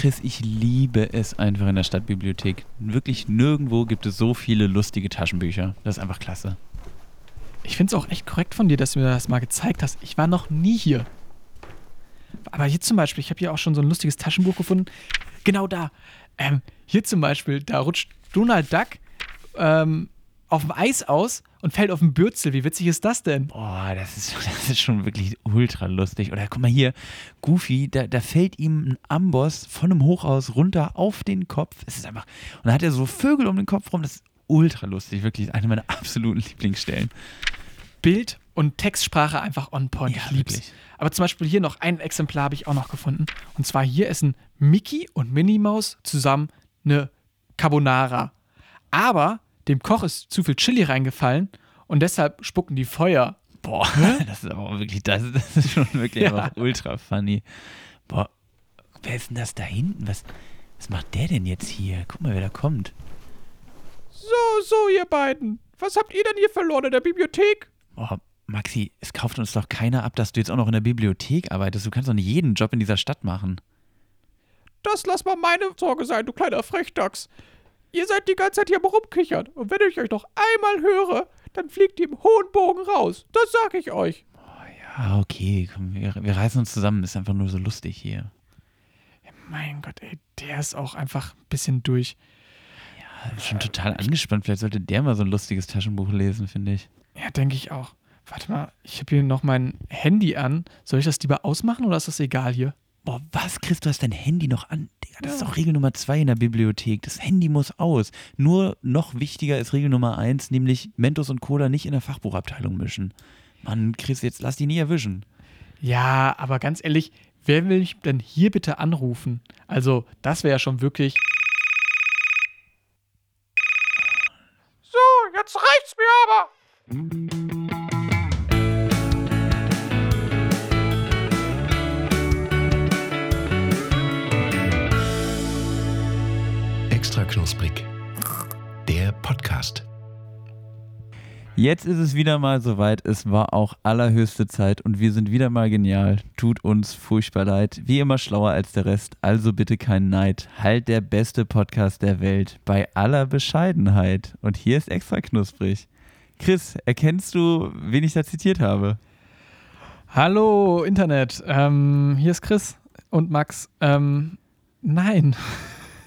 Chris, ich liebe es einfach in der Stadtbibliothek. Wirklich nirgendwo gibt es so viele lustige Taschenbücher. Das ist einfach klasse. Ich finde es auch echt korrekt von dir, dass du mir das mal gezeigt hast. Ich war noch nie hier. Aber hier zum Beispiel, ich habe hier auch schon so ein lustiges Taschenbuch gefunden. Genau da. Ähm, hier zum Beispiel, da rutscht Donald Duck ähm, auf dem Eis aus und fällt auf den Bürzel. Wie witzig ist das denn? Boah, das ist, das ist schon wirklich ultra lustig. Oder guck mal hier, Goofy, da, da fällt ihm ein Amboss von einem Hochhaus runter auf den Kopf. Es ist einfach. Und dann hat er so Vögel um den Kopf rum. Das ist ultra lustig. Wirklich eine meiner absoluten Lieblingsstellen. Bild und Textsprache einfach on point. Ja, ich lieb's. wirklich. Aber zum Beispiel hier noch ein Exemplar habe ich auch noch gefunden. Und zwar hier essen Mickey und Minnie Maus zusammen eine Carbonara. Aber dem Koch ist zu viel Chili reingefallen und deshalb spucken die Feuer. Boah, das ist aber auch wirklich, das, das ist schon wirklich Ja. ultra funny. Boah, wer ist denn das da hinten? Was, was macht der denn jetzt hier? Guck mal, wer da kommt. So, so, ihr beiden. Was habt ihr denn hier verloren in der Bibliothek? Boah, Maxi, es kauft uns doch keiner ab, dass du jetzt auch noch in der Bibliothek arbeitest. Du kannst doch nicht jeden Job in dieser Stadt machen. Das lass mal meine Sorge sein, du kleiner Frechdachs. Ihr seid die ganze Zeit hier Rumkichern. Und wenn ich euch noch einmal höre, dann fliegt ihr im hohen Bogen raus. Das sag ich euch. Ja, okay, komm, wir, wir reißen uns zusammen. Ist einfach nur so lustig hier. Mein Gott, ey, der ist auch einfach ein bisschen durch. Ja, schon total angespannt. Vielleicht sollte der mal so ein lustiges Taschenbuch lesen, finde ich. Ja, denke ich auch. Warte mal, ich habe hier noch mein Handy an. Soll ich das lieber ausmachen oder ist das egal hier? Boah, was, Chris, du hast dein Handy noch an? Digga, das ist Ja. doch Regel Nummer zwei in der Bibliothek. Das Handy muss aus. Nur noch wichtiger ist Regel Nummer eins, nämlich Mentos und Cola nicht in der Fachbuchabteilung mischen. Mann, Chris, jetzt lass die nie erwischen. Ja, aber ganz ehrlich, wer will mich denn hier bitte anrufen? Also, das wäre ja schon wirklich. So, jetzt reicht's mir aber. Jetzt ist es wieder mal soweit. Es war auch allerhöchste Zeit und wir sind wieder mal genial. Tut uns furchtbar leid. Wie immer schlauer als der Rest. Also bitte kein Neid. Halt der beste Podcast der Welt. Bei aller Bescheidenheit. Und hier ist extra knusprig. Chris, erkennst du, wen ich da zitiert habe? Hallo, Internet. Ähm, hier ist Chris und Max. Ähm, nein.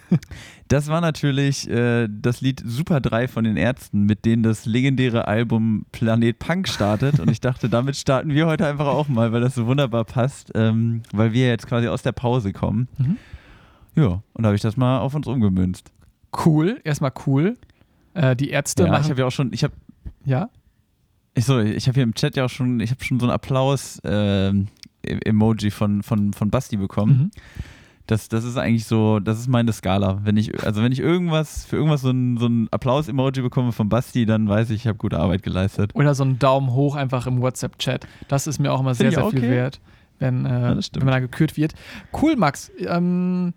Das war natürlich äh, das Lied Super 3 von den Ärzten, mit denen das legendäre Album Planet Punk startet. Und ich dachte, damit starten wir heute einfach auch mal, weil das so wunderbar passt, ähm, weil wir jetzt quasi aus der Pause kommen. Mhm. Ja, und da habe ich das mal auf uns umgemünzt. Cool, erstmal cool. Äh, die Ärzte Ja, ich machen. habe ja auch schon, ich habe ja? ich so, ich habe hier im Chat ja auch schon, ich habe schon so ein Applaus ähm, E- Emoji von, von, von Basti bekommen. Mhm. Das, das ist eigentlich so, das ist meine Skala. Wenn ich, also wenn ich irgendwas, für irgendwas so ein, so ein Applaus-Emoji bekomme von Basti, dann weiß ich, ich habe gute Arbeit geleistet. Oder so einen Daumen hoch einfach im WhatsApp-Chat. Das ist mir auch immer sehr, sehr auch viel okay. wert, wenn, äh, stimmt. wenn man da gekürt wird. Cool, Max. Ähm,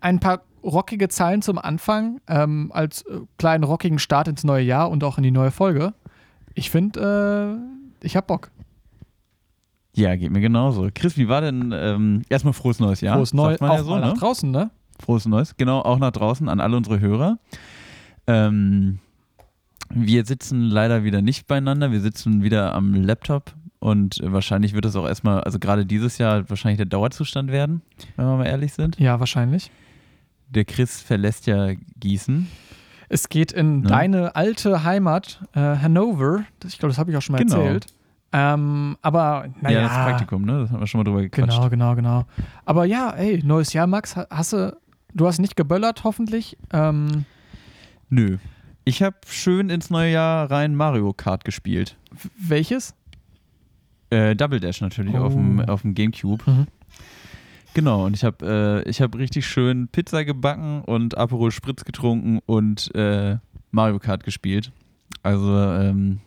ein paar rockige Zeilen zum Anfang ähm, als äh, kleinen rockigen Start ins neue Jahr und auch in die neue Folge. Ich finde, äh, ich hab Bock. Ja, geht mir genauso. Chris, wie war denn ähm, erstmal frohes neues Jahr? Frohes Neues, auch ja so, nach ne? draußen, ne? Frohes Neues, genau, auch nach draußen an alle unsere Hörer. Ähm, wir sitzen leider wieder nicht beieinander, wir sitzen wieder am Laptop und wahrscheinlich wird es auch erstmal, also gerade dieses Jahr wahrscheinlich der Dauerzustand werden, wenn wir mal ehrlich sind. Ja, wahrscheinlich. Der Chris verlässt ja Gießen. Es geht in Ne? deine alte Heimat, äh, Hannover. Ich glaube, das habe ich auch schon mal Genau. erzählt. Ähm, aber naja. Ja, das Praktikum, ne? Das haben wir schon mal drüber gequatscht. Genau, genau, genau. Aber ja, ey, neues Jahr, Max. Ha- Hast du, du hast nicht geböllert, hoffentlich. Ähm, Nö. Ich habe schön ins neue Jahr rein Mario Kart gespielt. welches? Äh, Double Dash natürlich Oh. auf, dem, auf dem Gamecube. Mhm. Genau, und ich habe äh, ich hab richtig schön Pizza gebacken und Aperol Spritz getrunken und äh, Mario Kart gespielt. Also ähm,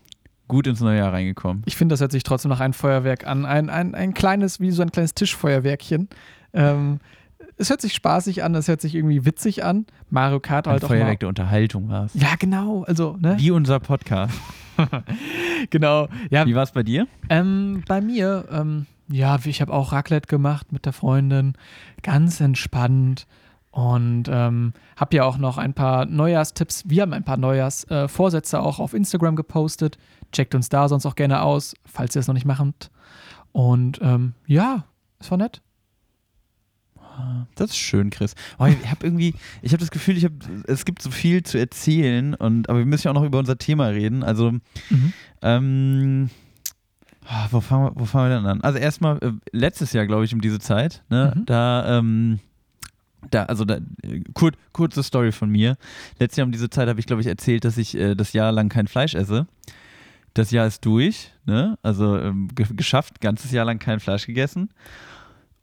gut ins neue Jahr reingekommen. Ich finde, das hört sich trotzdem nach einem Feuerwerk an. Ein, ein, ein kleines, wie so ein kleines Tischfeuerwerkchen. Ähm, es hört sich spaßig an, es hört sich irgendwie witzig an. Mario Kart Ein halt auch Feuerwerk der Unterhaltung war es. Ja, genau. Also, ne? Wie unser Podcast. Genau. Ja, Wie war es bei dir? Ähm, bei mir, ähm, ja, ich habe auch Raclette gemacht mit der Freundin. Ganz entspannt. Und ähm, habe ja auch noch ein paar Neujahrstipps. Wir haben ein paar Neujahrsvorsätze äh, auch auf Instagram gepostet. Checkt uns da sonst auch gerne aus, falls ihr es noch nicht macht. Und ähm, ja, es war nett. Das ist schön, Chris. Oh, ich habe irgendwie, ich habe das Gefühl, ich hab, es gibt so viel zu erzählen und aber wir müssen ja auch noch über unser Thema reden. Also, mhm. ähm, oh, wo, fangen wir, wo fangen wir denn an? Also erstmal äh, letztes Jahr, glaube ich, um diese Zeit, ne, mhm. da, ähm, da, also da, kur, kurze Story von mir. Letztes Jahr um diese Zeit habe ich, glaube ich, erzählt, dass ich äh, das Jahr lang kein Fleisch esse. Das Jahr ist durch, ne? Also ähm, geschafft, ganzes Jahr lang kein Fleisch gegessen.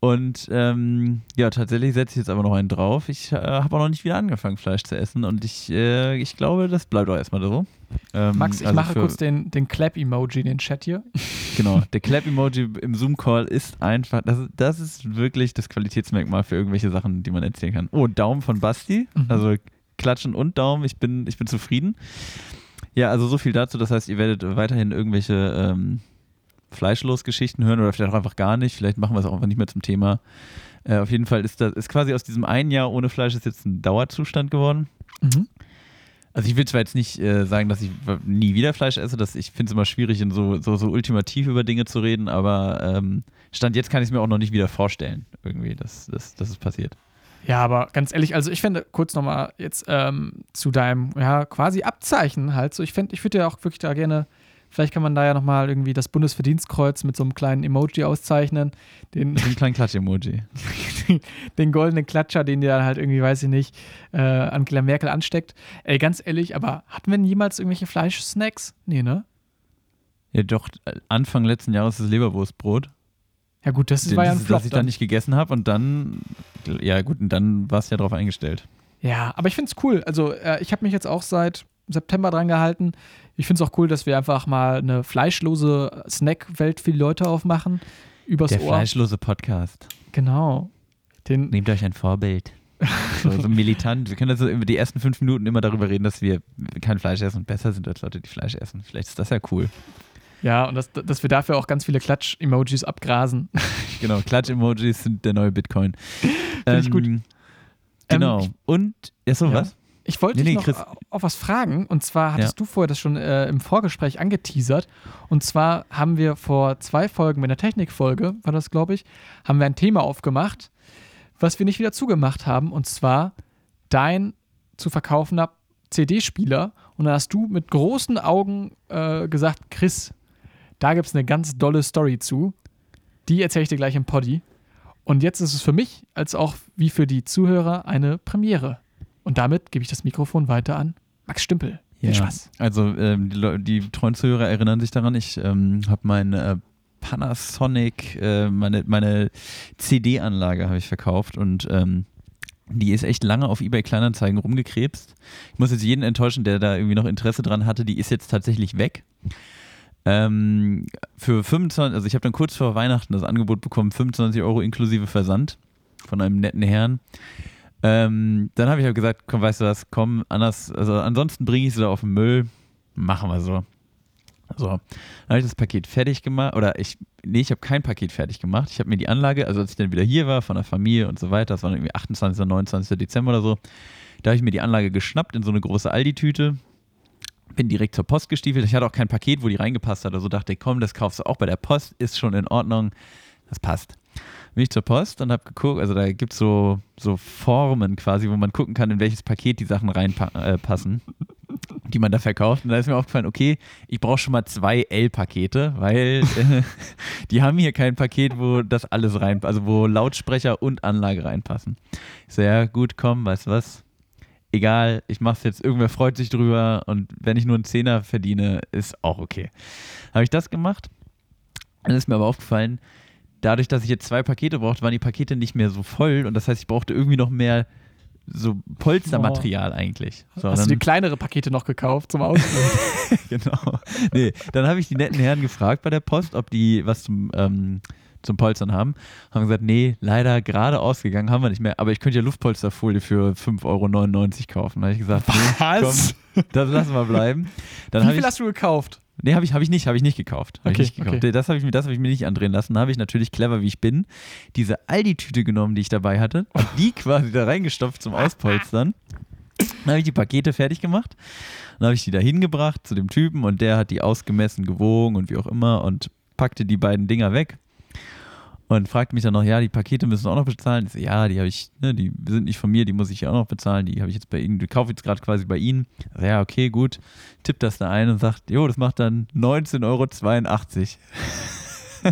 Und ähm, ja, tatsächlich setze ich jetzt aber noch einen drauf. Ich äh, habe auch noch nicht wieder angefangen, Fleisch zu essen. Und ich, äh, ich glaube, das bleibt auch erstmal so. Ähm, Max, ich also mache kurz den, den Clap-Emoji in den Chat hier. Genau, der Clap-Emoji im Zoom-Call ist einfach, das, das ist wirklich das Qualitätsmerkmal für irgendwelche Sachen, die man erzählen kann. Oh, Daumen von Basti. Mhm. Also Klatschen und Daumen. Ich bin, ich bin zufrieden. Ja, also so viel dazu. Das heißt, ihr werdet weiterhin irgendwelche ähm, Fleischlos-Geschichten hören oder vielleicht auch einfach gar nicht. Vielleicht machen wir es auch einfach nicht mehr zum Thema. Äh, auf jeden Fall ist das ist quasi aus diesem einen Jahr ohne Fleisch ist jetzt ein Dauerzustand geworden. Mhm. Also ich will zwar jetzt nicht äh, sagen, dass ich nie wieder Fleisch esse, dass ich finde es immer schwierig, in so, so, so ultimativ über Dinge zu reden, aber ähm, Stand jetzt kann ich es mir auch noch nicht wieder vorstellen, irgendwie, dass, dass, dass es passiert. Ja, aber ganz ehrlich, also ich finde, kurz nochmal jetzt ähm, zu deinem, ja, quasi Abzeichen halt so, ich finde, ich würde ja auch wirklich da gerne Vielleicht kann man da ja nochmal irgendwie das Bundesverdienstkreuz mit so einem kleinen Emoji auszeichnen. Den, mit einem kleinen Klatsch-Emoji. den goldenen Klatscher, den der halt irgendwie, weiß ich nicht, äh, Angela Merkel ansteckt. Ey, ganz ehrlich, aber hatten wir denn jemals irgendwelche Fleischsnacks? Nee, ne? Ja, doch, Anfang letzten Jahres das Leberwurstbrot. Ja, gut, das Den, war ja ein Flop. Was ich dann nicht gegessen habe und dann, ja, gut, und dann war es ja drauf eingestellt. Ja, aber ich finde es cool. Also, äh, ich habe mich jetzt auch seit September dran gehalten. Ich finde es auch cool, dass wir einfach mal eine fleischlose Snack-Welt für die Leute aufmachen. Übers Der Ohr. fleischlose Podcast. Genau. Den Nehmt euch ein Vorbild. so, so, militant. Wir können also über die ersten fünf Minuten immer darüber reden, dass wir kein Fleisch essen und besser sind als Leute, die Fleisch essen. Vielleicht ist das ja cool. Ja, und das, dass wir dafür auch ganz viele Klatsch-Emojis abgrasen. genau, Klatsch-Emojis sind der neue Bitcoin. Finde ähm, ich gut. Ähm, genau. Ähm, und, ja, so ja. was? Ich wollte nee, dich nee, noch auf was fragen. Und zwar hattest ja. du vorher das schon äh, im Vorgespräch angeteasert. Und zwar haben wir vor zwei Folgen, mit der Technikfolge war das, glaube ich, haben wir ein Thema aufgemacht, was wir nicht wieder zugemacht haben. Und zwar dein zu verkaufender CD-Spieler. Und da hast du mit großen Augen äh, gesagt, Chris, da gibt es eine ganz dolle Story zu. Die erzähle ich dir gleich im Poddy. Und jetzt ist es für mich, als auch wie für die Zuhörer, eine Premiere. Und damit gebe ich das Mikrofon weiter an Max Stümpel. Viel ja, Spaß. Also ähm, die, die, treuen Zuhörer erinnern sich daran, ich ähm, habe mein äh, Panasonic, äh, meine, meine CD-Anlage habe ich verkauft und ähm, die ist echt lange auf eBay Kleinanzeigen rumgekrebst. Ich muss jetzt jeden enttäuschen, der da irgendwie noch Interesse dran hatte. Die ist jetzt tatsächlich weg. Ähm, für 25, also ich habe dann kurz vor Weihnachten das Angebot bekommen, 25 Euro inklusive Versand von einem netten Herrn. Ähm, dann habe ich halt gesagt, komm, weißt du was, komm, anders, also ansonsten bringe ich sie da auf den Müll. Machen wir so. So, dann habe ich das Paket fertig gemacht, oder ich, nee, ich habe kein Paket fertig gemacht. Ich habe mir die Anlage, also als ich dann wieder hier war, von der Familie und so weiter, das war irgendwie 28. oder 29. Dezember oder so, da habe ich mir die Anlage geschnappt in so eine große Aldi-Tüte, bin direkt zur Post gestiefelt. Ich hatte auch kein Paket, wo die reingepasst hat, also dachte ich, komm, das kaufst du auch bei der Post, ist schon in Ordnung, das passt bin ich zur Post und habe geguckt, also da gibt es so, so Formen quasi, wo man gucken kann, in welches Paket die Sachen reinpassen, äh, die man da verkauft. Und da ist mir aufgefallen, okay, ich brauche schon mal zwei L-Pakete, weil äh, die haben hier kein Paket, wo das alles rein, also wo Lautsprecher und Anlage reinpassen. Sehr gut, komm, weißt du was? Egal, ich mache es jetzt, irgendwer freut sich drüber und wenn ich nur einen Zehner verdiene, ist auch okay. Habe ich das gemacht? Dann ist mir aber aufgefallen, dadurch, dass ich jetzt zwei Pakete brauchte, waren die Pakete nicht mehr so voll und das heißt, ich brauchte irgendwie noch mehr so Polstermaterial oh. eigentlich. So, Hast du dir kleinere Pakete noch gekauft zum Ausprobieren? genau. Nee, dann habe ich die netten Herren gefragt bei der Post, ob die was zum, ähm, zum Polstern haben. Haben gesagt, nee, leider gerade ausgegangen, haben wir nicht mehr. Aber ich könnte ja Luftpolsterfolie für 5,99 Euro kaufen. Da habe ich gesagt, nee, Was? komm, das lassen wir bleiben. Dann Wie viel ich, hast du gekauft? nee, habe ich, hab ich nicht, habe ich nicht gekauft. Hab Okay, ich nicht gekauft. okay. Das habe ich, mir- das hab ich mir nicht andrehen lassen. Da habe ich natürlich clever, wie ich bin, diese Aldi-Tüte genommen, die ich dabei hatte, hab die quasi da reingestopft zum Auspolstern. Dann habe ich die Pakete fertig gemacht. Dann habe ich die da hingebracht zu dem Typen und der hat die ausgemessen, gewogen und wie auch immer und packte die beiden Dinger weg und fragte mich dann noch, ja, die Pakete müssen auch noch bezahlen. Ich so, ja, die habe ich, ne, die sind nicht von mir, die muss ich auch noch bezahlen. Die habe ich jetzt bei Ihnen, die kaufe ich jetzt gerade quasi bei Ihnen. Also, ja, okay, gut. Tippt das da ein und sagt, jo, das macht dann 19,82 Euro.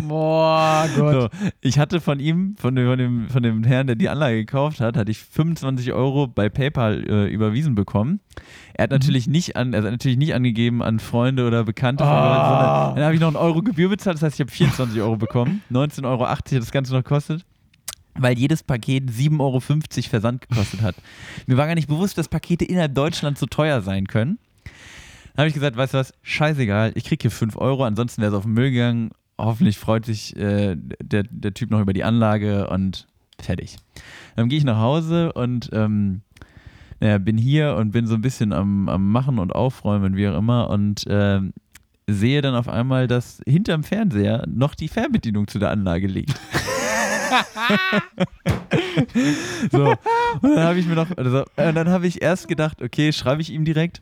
Boah, Gott. So, ich hatte von ihm, von dem, von, dem, von dem Herrn, der die Anlage gekauft hat, hatte ich 25 Euro bei PayPal äh, überwiesen bekommen. Er hat natürlich nicht an, hat natürlich nicht angegeben an Freunde oder Bekannte, von Ah. Leuten, sondern dann habe ich noch einen Euro Gebühr bezahlt, das heißt, ich habe 24 Euro bekommen. 19,80 Euro hat das Ganze noch gekostet. Weil jedes Paket 7,50 Euro Versand gekostet hat. Mir war gar nicht bewusst, dass Pakete innerhalb Deutschlands so teuer sein können. Dann habe ich gesagt, weißt du was, scheißegal, ich kriege hier 5 Euro, ansonsten wäre es auf den Müll gegangen. Hoffentlich freut sich äh, der, der Typ noch über die Anlage und fertig. Dann gehe ich nach Hause und ähm, naja, bin hier und bin so ein bisschen am, am Machen und Aufräumen, wie auch immer, und ähm, sehe dann auf einmal, dass hinterm Fernseher noch die Fernbedienung zu der Anlage liegt. so, und dann habe ich mir noch, also, und dann habe ich erst gedacht, okay, schreibe ich ihm direkt.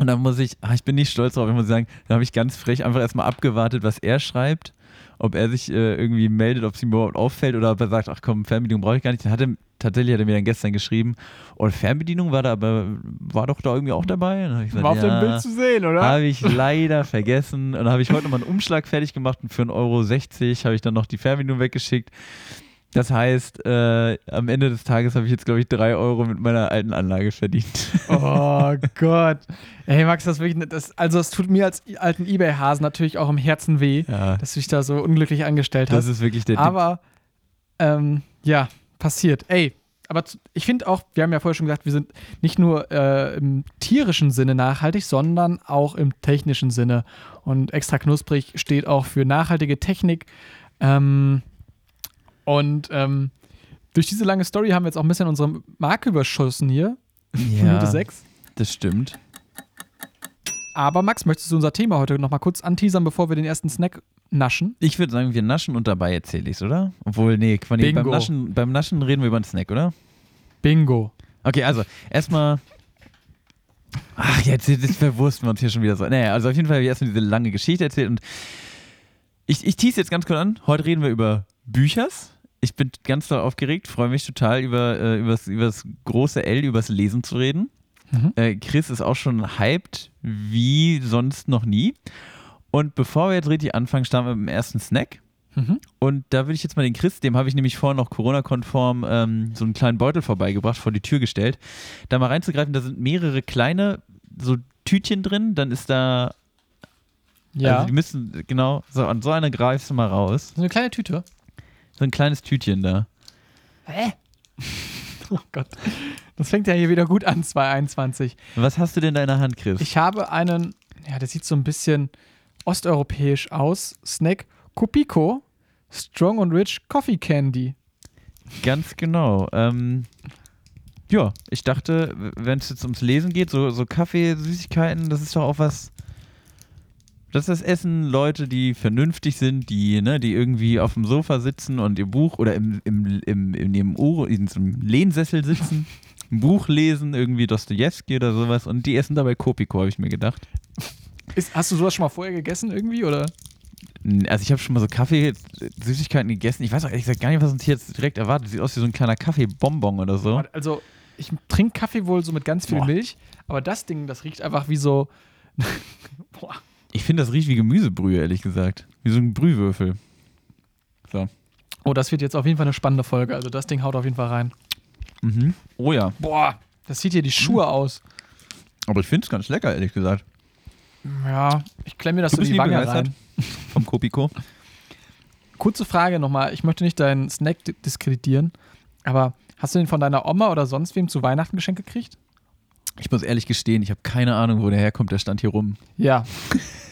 Und dann muss ich, ach, ich bin nicht stolz drauf, ich muss sagen, dann habe ich ganz frech einfach erstmal abgewartet, was er schreibt, ob er sich äh, irgendwie meldet, ob es ihm überhaupt auffällt oder ob er sagt, ach komm, Fernbedienung brauche ich gar nicht. Dann hat er, tatsächlich hat er mir dann gestern geschrieben, und Fernbedienung war da, aber war doch da irgendwie auch dabei. Ich gesagt, War auf ja, dem Bild zu sehen, oder? habe ich leider vergessen. Und dann habe ich heute nochmal einen Umschlag fertig gemacht und für 1,60 Euro habe ich dann noch die Fernbedienung weggeschickt. Das heißt, äh, am Ende des Tages habe ich jetzt, glaube ich, 3 Euro mit meiner alten Anlage verdient. Oh Gott. Ey, Max, das wirklich, das, also es tut mir als alten Ebay-Hasen natürlich auch im Herzen weh, Ja, dass du dich da so unglücklich angestellt das hast. ist wirklich der Aber, ähm, ja, passiert. Ey, aber ich finde auch, wir haben ja vorher schon gesagt, wir sind nicht nur äh, im tierischen Sinne nachhaltig, sondern auch im technischen Sinne. Und extra knusprig steht auch für nachhaltige Technik. Ähm, und ähm, durch diese lange Story haben wir jetzt auch ein bisschen unsere Marke überschossen hier. Ja, Minute 6. das stimmt. Aber Max, möchtest du unser Thema heute noch mal kurz anteasern, bevor wir den ersten Snack naschen? Ich würde sagen, wir naschen und dabei erzähle ich es, oder? Obwohl, nee, nee beim. Naschen, beim Naschen reden wir über einen Snack, oder? Bingo. Okay, also erstmal. Ach, jetzt, jetzt verwursten wir uns hier schon wieder so. Naja, also auf jeden Fall habe ich erstmal diese lange Geschichte erzählt und ich, ich tease jetzt ganz kurz an. Heute reden wir über Büchers. Ich bin ganz doll aufgeregt, freue mich total über, äh, übers, übers große L, übers Lesen zu reden. Mhm. Äh, Chris ist auch schon hyped wie sonst noch nie. Und bevor wir jetzt richtig anfangen, starten wir mit dem ersten Snack. Mhm. Und da würde ich jetzt mal den Chris, dem habe ich nämlich vorher noch Corona-konform ähm, so einen kleinen Beutel vorbeigebracht, vor die Tür gestellt, da mal reinzugreifen. Da sind mehrere kleine so Tütchen drin. Dann ist da, Ja. also die müssen, genau, so an so einer greifst du mal raus. so eine kleine Tüte. So ein kleines Tütchen da. Hä? Oh Gott. Das fängt ja hier wieder gut an, 2021. Was hast du denn da in der Hand, Chris? Ich habe einen, ja, der sieht so ein bisschen osteuropäisch aus. Snack Copico Strong and Rich Coffee Candy. Ganz genau. Ähm, ja, ich dachte, wenn es jetzt ums Lesen geht, so, so Kaffee, Süßigkeiten, das ist doch auch was. Das ist das Essen Leute, die vernünftig sind, die, ne, die irgendwie auf dem Sofa sitzen und ihr Buch oder im, im, im, in ihrem Ur, in einem Lehnsessel sitzen, ein Buch lesen, irgendwie Dostoevsky oder sowas und die essen dabei Kopiko, habe ich mir gedacht. Ist, hast du sowas schon mal vorher gegessen irgendwie? Oder? Also ich habe schon mal so Kaffee, Süßigkeiten gegessen. Ich weiß auch ehrlich gesagt gar nicht, was uns hier jetzt direkt erwartet. Sieht aus wie so ein kleiner Kaffeebonbon oder so. Also, ich trinke Kaffee wohl so mit ganz viel Boah. Milch, aber das Ding, das riecht einfach wie so. Boah. Ich finde, das riecht wie Gemüsebrühe, ehrlich gesagt. Wie so ein Brühwürfel. Oh, das wird jetzt auf jeden Fall eine spannende Folge. Also, das Ding haut auf jeden Fall rein. Mhm. Oh ja. Boah, das sieht hier die Schuhe aus. Aber ich finde es ganz lecker, ehrlich gesagt. Ja, ich klemme mir das Du so in die Wange rein. Vom Kopiko. Kurze Frage nochmal. Ich möchte nicht deinen Snack di- diskreditieren, aber hast du den von deiner Oma oder sonst wem zu Weihnachten geschenkt gekriegt? Ich muss ehrlich gestehen, ich habe keine Ahnung, wo der herkommt. Der stand hier rum. Ja.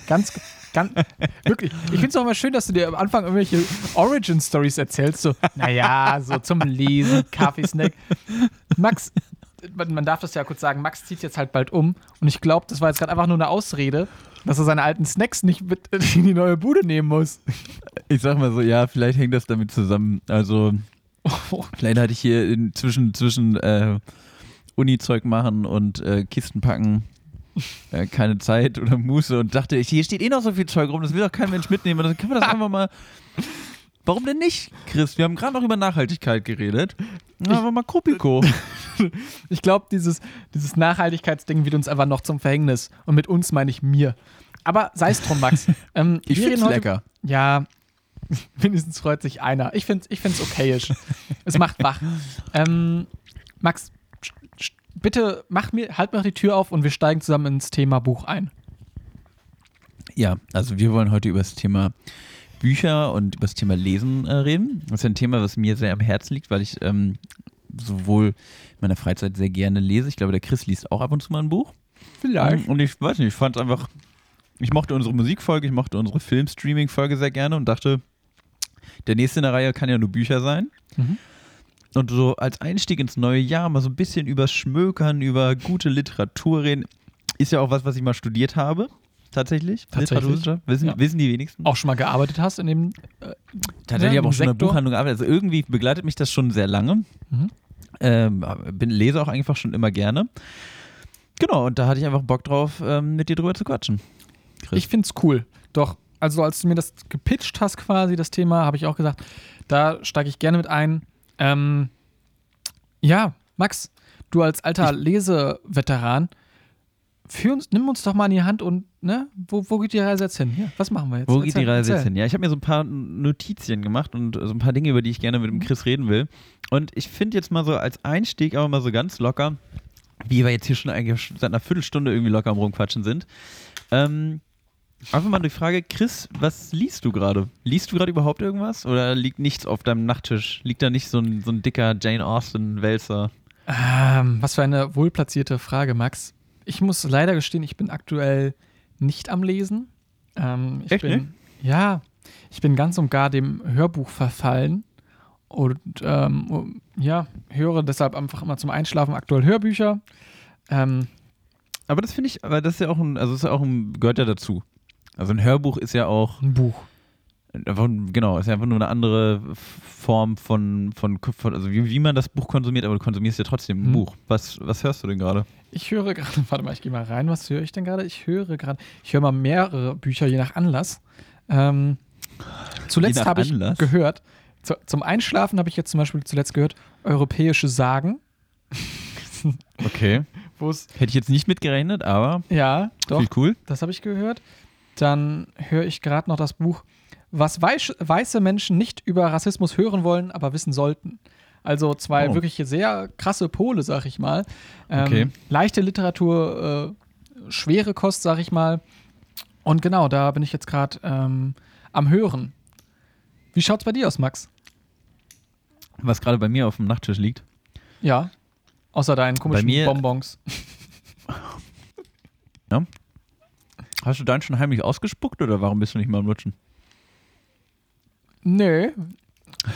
Ganz, Ganz, wirklich. Ich finde es auch immer schön, dass du dir am Anfang irgendwelche Origin-Stories erzählst. So, naja, so zum Lesen, Kaffeesnack. Max, man, man darf das ja kurz sagen, Max zieht jetzt halt bald um. Und ich glaube, das war jetzt gerade einfach nur eine Ausrede, dass er seine alten Snacks nicht mit in die neue Bude nehmen muss. Ich sag mal so, ja, vielleicht hängt das damit zusammen. Also, vielleicht hatte ich hier in, zwischen, zwischen äh, Uni-Zeug machen und äh, Kisten packen äh, keine Zeit oder Muße und dachte, hier steht eh noch so viel Zeug rum, das will doch kein Mensch mitnehmen. Dann können wir das einfach mal. Warum denn nicht, Chris? Wir haben gerade noch über Nachhaltigkeit geredet. Na, aber mal Kopiko. Ich glaube, dieses, dieses Nachhaltigkeitsding wird uns einfach noch zum Verhängnis. Und mit uns meine ich mir. Aber sei es drum, Max. Ähm, Ich wir reden heute- lecker. Ja, wenigstens freut sich einer. Ich finde es ich find's okayisch. es macht wach. Ähm, Max, bitte mach mir, halt mir die Tür auf und wir steigen zusammen ins Thema Buch ein. Ja, also wir wollen heute über das Thema Bücher und über das Thema Lesen äh, reden. Das ist ein Thema, was mir sehr am Herzen liegt, weil ich ähm, sowohl in meiner Freizeit sehr gerne lese. Ich glaube, der Chris liest auch ab und zu mal ein Buch. Vielleicht. Und ich weiß nicht, ich fand es einfach, ich mochte unsere Musikfolge, ich mochte unsere Filmstreaming-Folge sehr gerne und dachte, der nächste in der Reihe kann ja nur Bücher sein. Mhm. Und so als Einstieg ins neue Jahr mal so ein bisschen über Schmökern, über gute Literatur reden, ist ja auch was, was ich mal studiert habe. Tatsächlich. Tatsächlich. Wissen, Ja. wissen die wenigsten. Auch schon mal gearbeitet hast in dem. Äh, Tatsächlich ja, habe auch schon in der. Buchhandlung gearbeitet. Also irgendwie begleitet mich das schon sehr lange. Mhm. Ähm, bin, lese auch einfach schon immer gerne. Genau, und da hatte ich einfach Bock drauf, ähm, mit dir drüber zu quatschen. Chris. Ich finde es cool. Doch, also als du mir das gepitcht hast, quasi, das Thema, habe ich auch gesagt, da steige ich gerne mit ein. Ähm, ja, Max, du als alter Leseveteran, führ uns, nimm uns doch mal in die Hand und, ne, wo, wo geht die Reise jetzt hin? Hier, was machen wir jetzt? Wo geht die Erzähl, Reise jetzt hin? Ja, ich habe mir so ein paar Notizien gemacht und so ein paar Dinge, über die ich gerne mit dem Chris reden will. Und ich finde jetzt mal so als Einstieg aber mal so ganz locker, wie wir jetzt hier schon eigentlich seit einer Viertelstunde irgendwie locker am Rumquatschen sind. Ähm, einfach mal die Frage, Chris, was liest du gerade? Liest du gerade überhaupt irgendwas? Oder liegt nichts auf deinem Nachttisch? Liegt da nicht so ein, so ein dicker Jane Austen-Wälzer? Ähm, was für eine wohlplatzierte Frage, Max. Ich muss leider gestehen, ich bin aktuell nicht am Lesen. Ähm, ich Echt bin, Ja, ich bin ganz und gar dem Hörbuch verfallen und ähm, ja, höre deshalb einfach immer zum Einschlafen aktuell Hörbücher. Ähm, Aber das finde ich, aber das ist ja auch ein, also das ist ja auch ein, gehört ja dazu. Also ein Hörbuch ist ja auch ein Buch. Einfach, genau, ist ja einfach nur eine andere Form von, von, von also wie, wie man das Buch konsumiert, aber du konsumierst ja trotzdem ein Hm. Buch. Was, was hörst du denn gerade? Ich höre gerade, warte mal, ich gehe mal rein. Was höre ich denn gerade? Ich höre gerade, ich höre mal mehrere Bücher, je nach Anlass. Ähm, zuletzt habe ich gehört, zu, zum Einschlafen habe ich jetzt zum Beispiel zuletzt gehört, europäische Sagen. Okay. Hätte ich jetzt nicht mitgerechnet, aber ja, doch, viel cool. das habe ich gehört. Dann höre ich gerade noch das Buch, was weiß, weiße Menschen nicht über Rassismus hören wollen, aber wissen sollten. Also zwei Oh. wirklich sehr krasse Pole, sag ich mal. Ähm, Okay. Leichte Literatur, äh, schwere Kost, sag ich mal. Und genau, da bin ich jetzt gerade ähm, am Hören. Wie schaut's bei dir aus, Max? Was gerade bei mir auf dem Nachttisch liegt. Ja. Außer deinen komischen Bonbons. Hast du deinen schon heimlich ausgespuckt oder warum bist du nicht mal am Lutschen? Nö.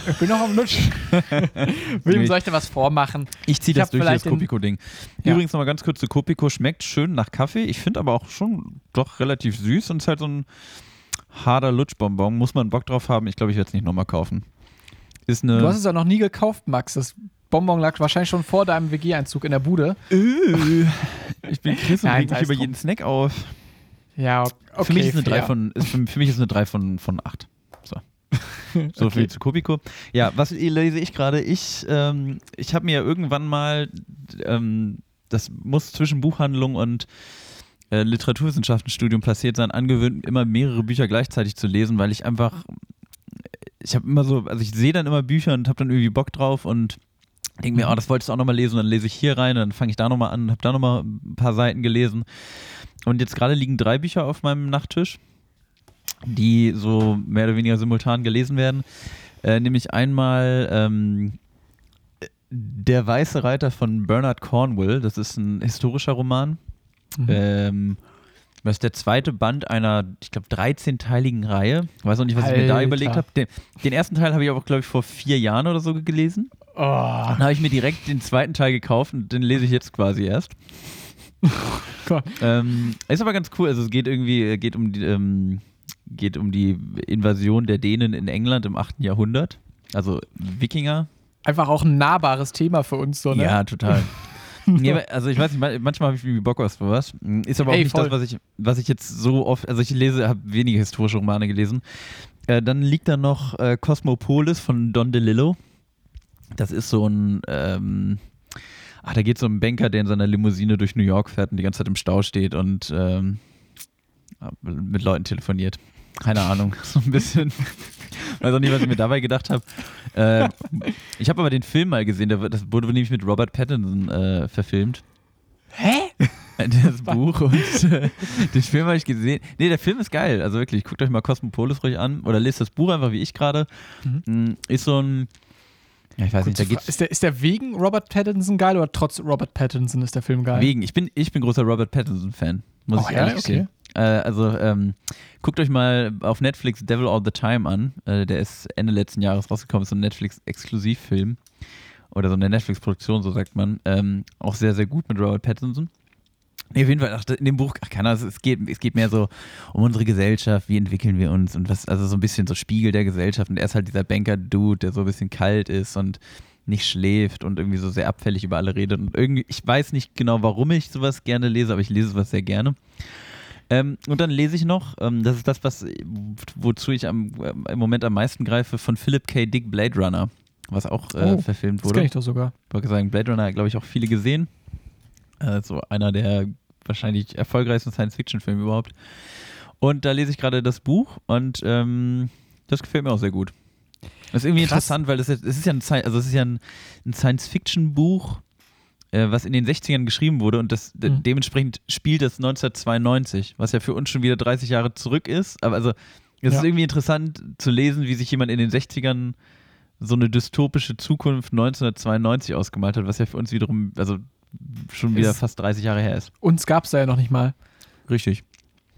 Ich bin noch am Lutschen. Wem soll ich denn was vormachen? Ich ziehe Ich das hab durch, das Kopiko-Ding. Ja. Übrigens nochmal ganz kurz zu Kopiko. Schmeckt schön nach Kaffee. Ich finde aber auch schon doch relativ süß und ist halt so ein harter Lutschbonbon. Muss man Bock drauf haben. Ich glaube, ich werde es nicht nochmal kaufen. Ist eine. Du hast es ja noch nie gekauft, Max. Das Bonbon lag wahrscheinlich schon vor deinem WG-Einzug in der Bude. Äh, ich bin Chris und Nein, reg mich über jeden Snack auf. Ja, okay. für mich ist eine fair. 3 von, ist für, für mich ist eine 3 von, von 8. So. So viel zu Kopiko. Ja, was lese ich gerade? Ich, ähm, ich habe mir irgendwann mal, ähm, das muss zwischen Buchhandlung und äh, Literaturwissenschaftenstudium passiert sein, angewöhnt, immer mehrere Bücher gleichzeitig zu lesen, weil ich einfach, ich habe immer so, also ich sehe dann immer Bücher und habe dann irgendwie Bock drauf und denke mir, Mhm. oh, das wolltest du auch nochmal lesen, und dann lese ich hier rein, dann fange ich da nochmal an und habe da nochmal ein paar Seiten gelesen. Und jetzt gerade liegen drei Bücher auf meinem Nachttisch, die so mehr oder weniger simultan gelesen werden. Äh, nämlich einmal ähm, Der Weiße Reiter von Bernard Cornwell. Das ist ein historischer Roman. Mhm. Ähm, Das ist der zweite Band einer, ich glaube, 13-teiligen Reihe. Ich weiß noch nicht, was ich mir da Alter. überlegt habe. Den, den ersten Teil habe ich aber, glaube ich, vor vier Jahren oder so gelesen. Oh. Dann habe ich mir direkt den zweiten Teil gekauft und den lese ich jetzt quasi erst. Ähm, ist aber ganz cool. Also es geht irgendwie, geht um die, ähm, geht um die Invasion der Dänen in England im 8. Jahrhundert. Also Wikinger. Einfach auch ein nahbares Thema für uns, so, ne? Ja, total. Aber- also ich weiß nicht, man- manchmal habe ich irgendwie Bock auf sowas. Ist aber auch Ey, nicht voll. das, was ich, was ich jetzt so oft, also ich lese, habe wenige historische Romane gelesen. Äh, dann liegt da noch äh, Cosmopolis von Don DeLillo. Das ist so ein, ähm, ach, da geht es um einen Banker, der in seiner Limousine durch New York fährt und die ganze Zeit im Stau steht und ähm, mit Leuten telefoniert. Keine Ahnung, so ein bisschen. Weiß auch nicht, was ich mir dabei gedacht habe. Äh, ich habe aber den Film mal gesehen, der, das wurde nämlich mit Robert Pattinson äh, verfilmt. Hä? Das Buch und äh, den Film habe ich gesehen. Nee, der Film ist geil. Also wirklich, guckt euch mal Cosmopolis ruhig an oder lest das Buch einfach wie ich gerade. Mm, Ist so ein. Ja, ich weiß nicht, da ist, der, ist der wegen Robert Pattinson geil oder trotz Robert Pattinson ist der Film geil? Wegen, ich bin, ich bin großer Robert Pattinson-Fan, muss Oh, ich ehrlich gestehen. Äh, also, ähm, guckt euch mal auf Netflix Devil All the Time an. Äh, der ist Ende letzten Jahres rausgekommen, ist so ein Netflix-Exklusivfilm. Oder so eine Netflix-Produktion, so sagt man. Ähm, auch sehr, sehr gut mit Robert Pattinson. Nee, auf jeden Fall, ach, in dem Buch, ach, keine Ahnung, es geht, es geht mehr so um unsere Gesellschaft, wie entwickeln wir uns und was, also so ein bisschen so Spiegel der Gesellschaft. Und er ist halt dieser Banker-Dude, der so ein bisschen kalt ist und nicht schläft und irgendwie so sehr abfällig über alle redet. Und irgendwie, ich weiß nicht genau, warum ich sowas gerne lese, aber ich lese sowas sehr gerne. Ähm, und dann lese ich noch, ähm, das ist das, was, wozu ich am, äh, im Moment am meisten greife, von Philip K. Dick Blade Runner, was auch äh, Oh, verfilmt Das wurde. kenne ich doch sogar. Ich wollte sagen, Blade Runner, glaube ich, auch viele gesehen. Äh, so einer der wahrscheinlich erfolgreichsten Science-Fiction-Filme überhaupt. Und da lese ich gerade das Buch und ähm, das gefällt mir auch sehr gut. Das ist irgendwie Krass. interessant, weil es ist, ist ja ein, also es ist ja ein, ein Science-Fiction-Buch, äh, was in den 60ern geschrieben wurde und das Mhm. dementsprechend spielt das 1992, was ja für uns schon wieder 30 Jahre zurück ist. Aber also es ist Ja. irgendwie interessant zu lesen, wie sich jemand in den 60ern so eine dystopische Zukunft 1992 ausgemalt hat, was ja für uns wiederum, also schon wieder Ist- fast 30 Jahre her ist. Uns gab es da ja noch nicht mal. Richtig.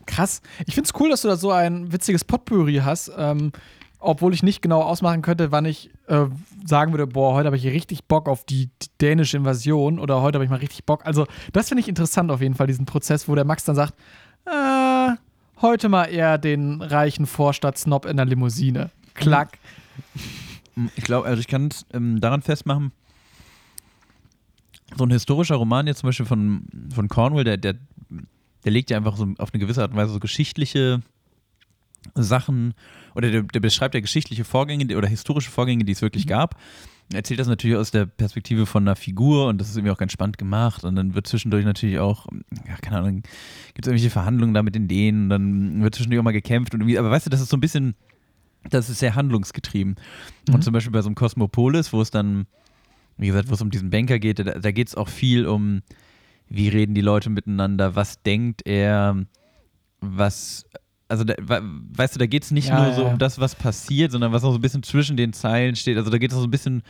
Krass. Ich finde es cool, dass du da so ein witziges Potpourri hast, ähm, obwohl ich nicht genau ausmachen könnte, wann ich äh, sagen würde, boah, heute habe ich richtig Bock auf die, die dänische Invasion oder heute habe ich mal richtig Bock. Also das finde ich interessant auf jeden Fall, diesen Prozess, wo der Max dann sagt, äh, heute mal eher den reichen Vorstadt-Snob in der Limousine. Klack. Ich glaube, also ich kann es ähm, daran festmachen, so ein historischer Roman jetzt zum Beispiel von, von Cornwall, der, der, der legt ja einfach so auf eine gewisse Art und Weise so geschichtliche Sachen oder der, der beschreibt ja geschichtliche Vorgänge oder historische Vorgänge, die es wirklich gab. Er erzählt das natürlich aus der Perspektive von einer Figur und das ist irgendwie auch ganz spannend gemacht und dann wird zwischendurch natürlich auch, ja, keine Ahnung, gibt es irgendwelche Verhandlungen da mit den Dänen, dann wird zwischendurch auch mal gekämpft und irgendwie, aber weißt du, das ist so ein bisschen, das ist sehr handlungsgetrieben. Mhm. Und zum Beispiel bei so einem Cosmopolis, wo es dann, wie gesagt, wo es um diesen Banker geht, da, da geht es auch viel um, wie reden die Leute miteinander, was denkt er, was, also da, we- weißt du, da geht es nicht Ja, nur ja, so um das, was passiert, sondern was auch so ein bisschen zwischen den Zeilen steht. Also da geht es auch so ein bisschen,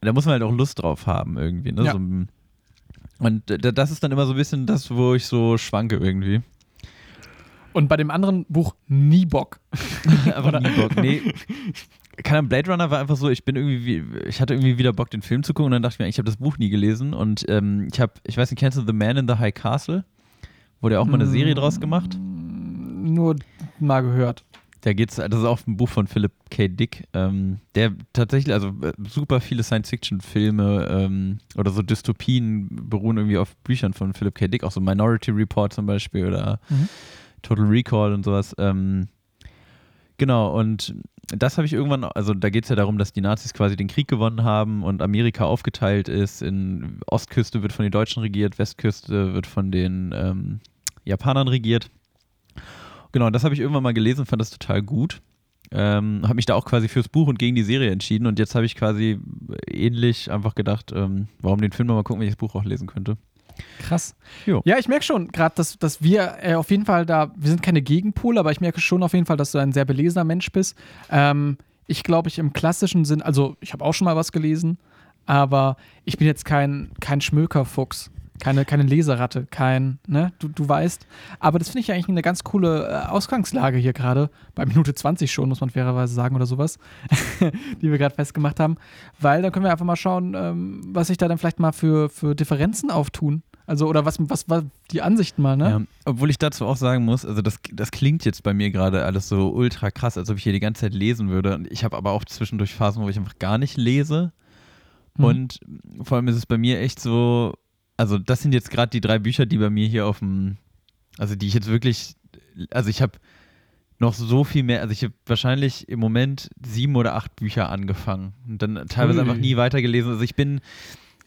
da muss man halt auch Lust drauf haben irgendwie. Ne? Ja. So, und da- das ist dann immer so ein bisschen das, wo ich so schwanke irgendwie. Und bei dem anderen Buch nie Bock. Einfach nie Bock. Nee. Keine Ahnung, Blade Runner war einfach so, ich bin irgendwie, wie- ich hatte irgendwie wieder Bock, den Film zu gucken und dann dachte ich mir, ich habe das Buch nie gelesen und ähm, ich habe, ich weiß nicht, kennst du The Man in the High Castle? Wurde ja auch mal eine Serie draus gemacht. Nur mal gehört. Da geht's, das ist auch ein Buch von Philip K. Dick, ähm, der tatsächlich, also äh, super viele Science-Fiction-Filme ähm, oder so Dystopien beruhen irgendwie auf Büchern von Philip K. Dick, auch so Minority Report zum Beispiel oder Mhm. Total Recall und sowas. Ähm, genau, und das habe ich irgendwann, also da geht es ja darum, dass die Nazis quasi den Krieg gewonnen haben und Amerika aufgeteilt ist. In Ostküste wird von den Deutschen regiert, Westküste wird von den ähm, Japanern regiert. Genau, das habe ich irgendwann mal gelesen, fand das total gut. Ähm, habe mich da auch quasi fürs Buch und gegen die Serie entschieden und jetzt habe ich quasi ähnlich einfach gedacht, ähm, warum den Film noch mal gucken, wenn ich das Buch auch lesen könnte. Krass. Jo. Ja, ich merke schon gerade, dass, dass wir äh, auf jeden Fall da, wir sind keine Gegenpole, aber ich merke schon auf jeden Fall, dass du ein sehr belesener Mensch bist. Ähm, ich glaube, ich im klassischen Sinn, also ich habe auch schon mal was gelesen, aber ich bin jetzt kein, kein Schmökerfuchs. Keine, keine Leseratte, kein, ne, du, du weißt. Aber das finde ich eigentlich eine ganz coole äh, Ausgangslage hier gerade, bei Minute 20 schon, muss man fairerweise sagen oder sowas, die wir gerade festgemacht haben. Weil dann können wir einfach mal schauen, ähm, was sich da dann vielleicht mal für, für Differenzen auftun. Also, oder was, was, was die Ansichten mal, ne? Ja, obwohl ich dazu auch sagen muss, also das, das klingt jetzt bei mir gerade alles so ultra krass, als ob ich hier die ganze Zeit lesen würde. Und ich habe aber auch zwischendurch Phasen, wo ich einfach gar nicht lese. Mhm. Und vor allem ist es bei mir echt so, also das sind jetzt gerade die drei Bücher, die bei mir hier auf dem, also die ich jetzt wirklich, also ich habe noch so viel mehr, also ich habe wahrscheinlich im Moment sieben oder acht Bücher angefangen und dann teilweise Ui. einfach nie weitergelesen. Also ich bin,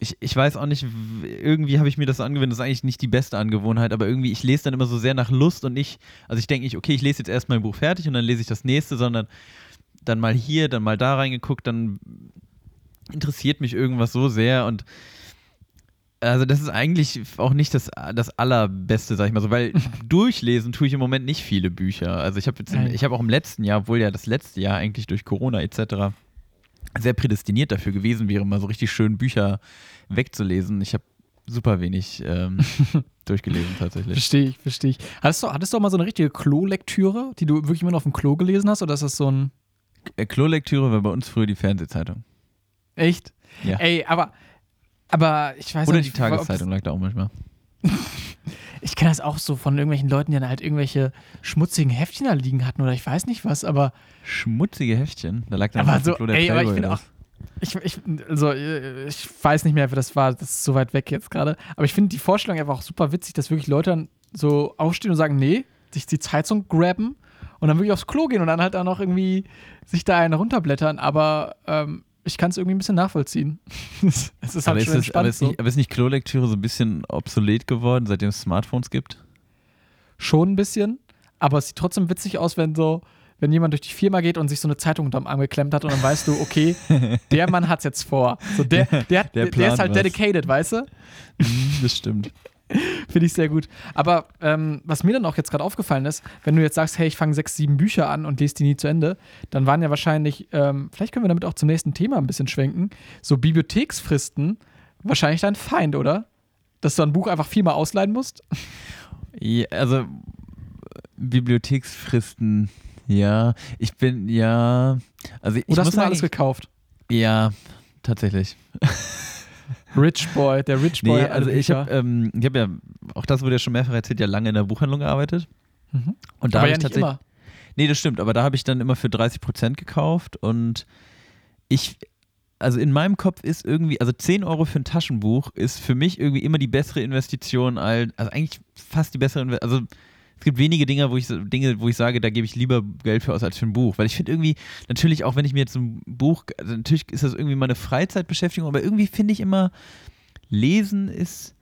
ich, ich weiß auch nicht, irgendwie habe ich mir das so angewöhnt, das ist eigentlich nicht die beste Angewohnheit, aber irgendwie, ich lese dann immer so sehr nach Lust und nicht, also ich denke nicht, okay, ich lese jetzt erst mein Buch fertig und dann lese ich das nächste, sondern dann mal hier, dann mal da reingeguckt, dann interessiert mich irgendwas so sehr und also das ist eigentlich auch nicht das, das allerbeste, sag ich mal so, weil durchlesen tue ich im Moment nicht viele Bücher. Also ich habe ich habe auch im letzten Jahr, obwohl ja das letzte Jahr eigentlich durch Corona etc. sehr prädestiniert dafür gewesen wäre, mal so richtig schön Bücher wegzulesen. Ich habe super wenig ähm, durchgelesen tatsächlich. Verstehe ich, verstehe ich. Hattest du, hattest du auch mal so eine richtige Klo-Lektüre, die du wirklich immer nur auf dem Klo gelesen hast? Oder ist das so ein. Äh, Klolektüre war bei uns früher die Fernsehzeitung. Echt? Ja. Ey, aber. Aber ich weiß Oder die nicht, ob- Tageszeitung lag da auch manchmal. Ich kenne das auch so von irgendwelchen Leuten, die dann halt irgendwelche schmutzigen Heftchen da liegen hatten oder ich weiß nicht was, aber. Schmutzige Heftchen. Da lag dann Aber so, Klo der ey, aber ich drauf. auch. Ich, ich, also, ich weiß nicht mehr, wer das war, das ist so weit weg jetzt gerade. Aber ich finde die Vorstellung einfach auch super witzig, dass wirklich Leute dann so aufstehen und sagen, nee, sich die Zeitung grabben und dann wirklich aufs Klo gehen und dann halt auch noch irgendwie sich da einen runterblättern. Aber ähm, ich kann es irgendwie ein bisschen nachvollziehen. es ist aber, halt ist schon es, aber, ist nicht, aber ist nicht Klolektüre so ein bisschen obsolet geworden, seitdem es Smartphones gibt? Schon ein bisschen, aber es sieht trotzdem witzig aus, wenn so, wenn jemand durch die Firma geht und sich so eine Zeitung unterm Arm geklemmt hat und dann weißt du, okay, der Mann hat's jetzt vor. So der, der, hat, Der der, plant ist halt was. dedicated, weißt du? das stimmt. Finde ich sehr gut. Aber ähm, was mir dann auch jetzt gerade aufgefallen ist, wenn du jetzt sagst, hey, ich fange sechs, sieben Bücher an und lese die nie zu Ende, dann waren ja wahrscheinlich, ähm, vielleicht können wir damit auch zum nächsten Thema ein bisschen schwenken, so Bibliotheksfristen wahrscheinlich dein Feind, oder? Dass du ein Buch einfach viermal ausleihen musst? Ja, also Bibliotheksfristen, ja. Ich bin, ja. Also ich Oder hast muss du mal alles gekauft? ja, tatsächlich. Rich Boy, der Rich Boy. Nee, also ich habe, ähm, ich habe ja, auch das wurde ja schon mehrfach erzählt, ja lange in der Buchhandlung gearbeitet. Mhm. Und da habe ja ich tatsächlich, immer. Nee, das stimmt, aber da habe ich dann immer für 30 Prozent gekauft und ich, also in meinem Kopf ist irgendwie, also 10 Euro für ein Taschenbuch ist für mich irgendwie immer die bessere Investition als, also eigentlich fast die bessere Investition, also es gibt wenige Dinge, wo ich Dinge, wo ich sage, da gebe ich lieber Geld für aus als für ein Buch, weil ich finde irgendwie natürlich auch, wenn ich mir jetzt ein Buch, also natürlich ist das irgendwie meine Freizeitbeschäftigung, aber irgendwie finde ich immer Lesen ist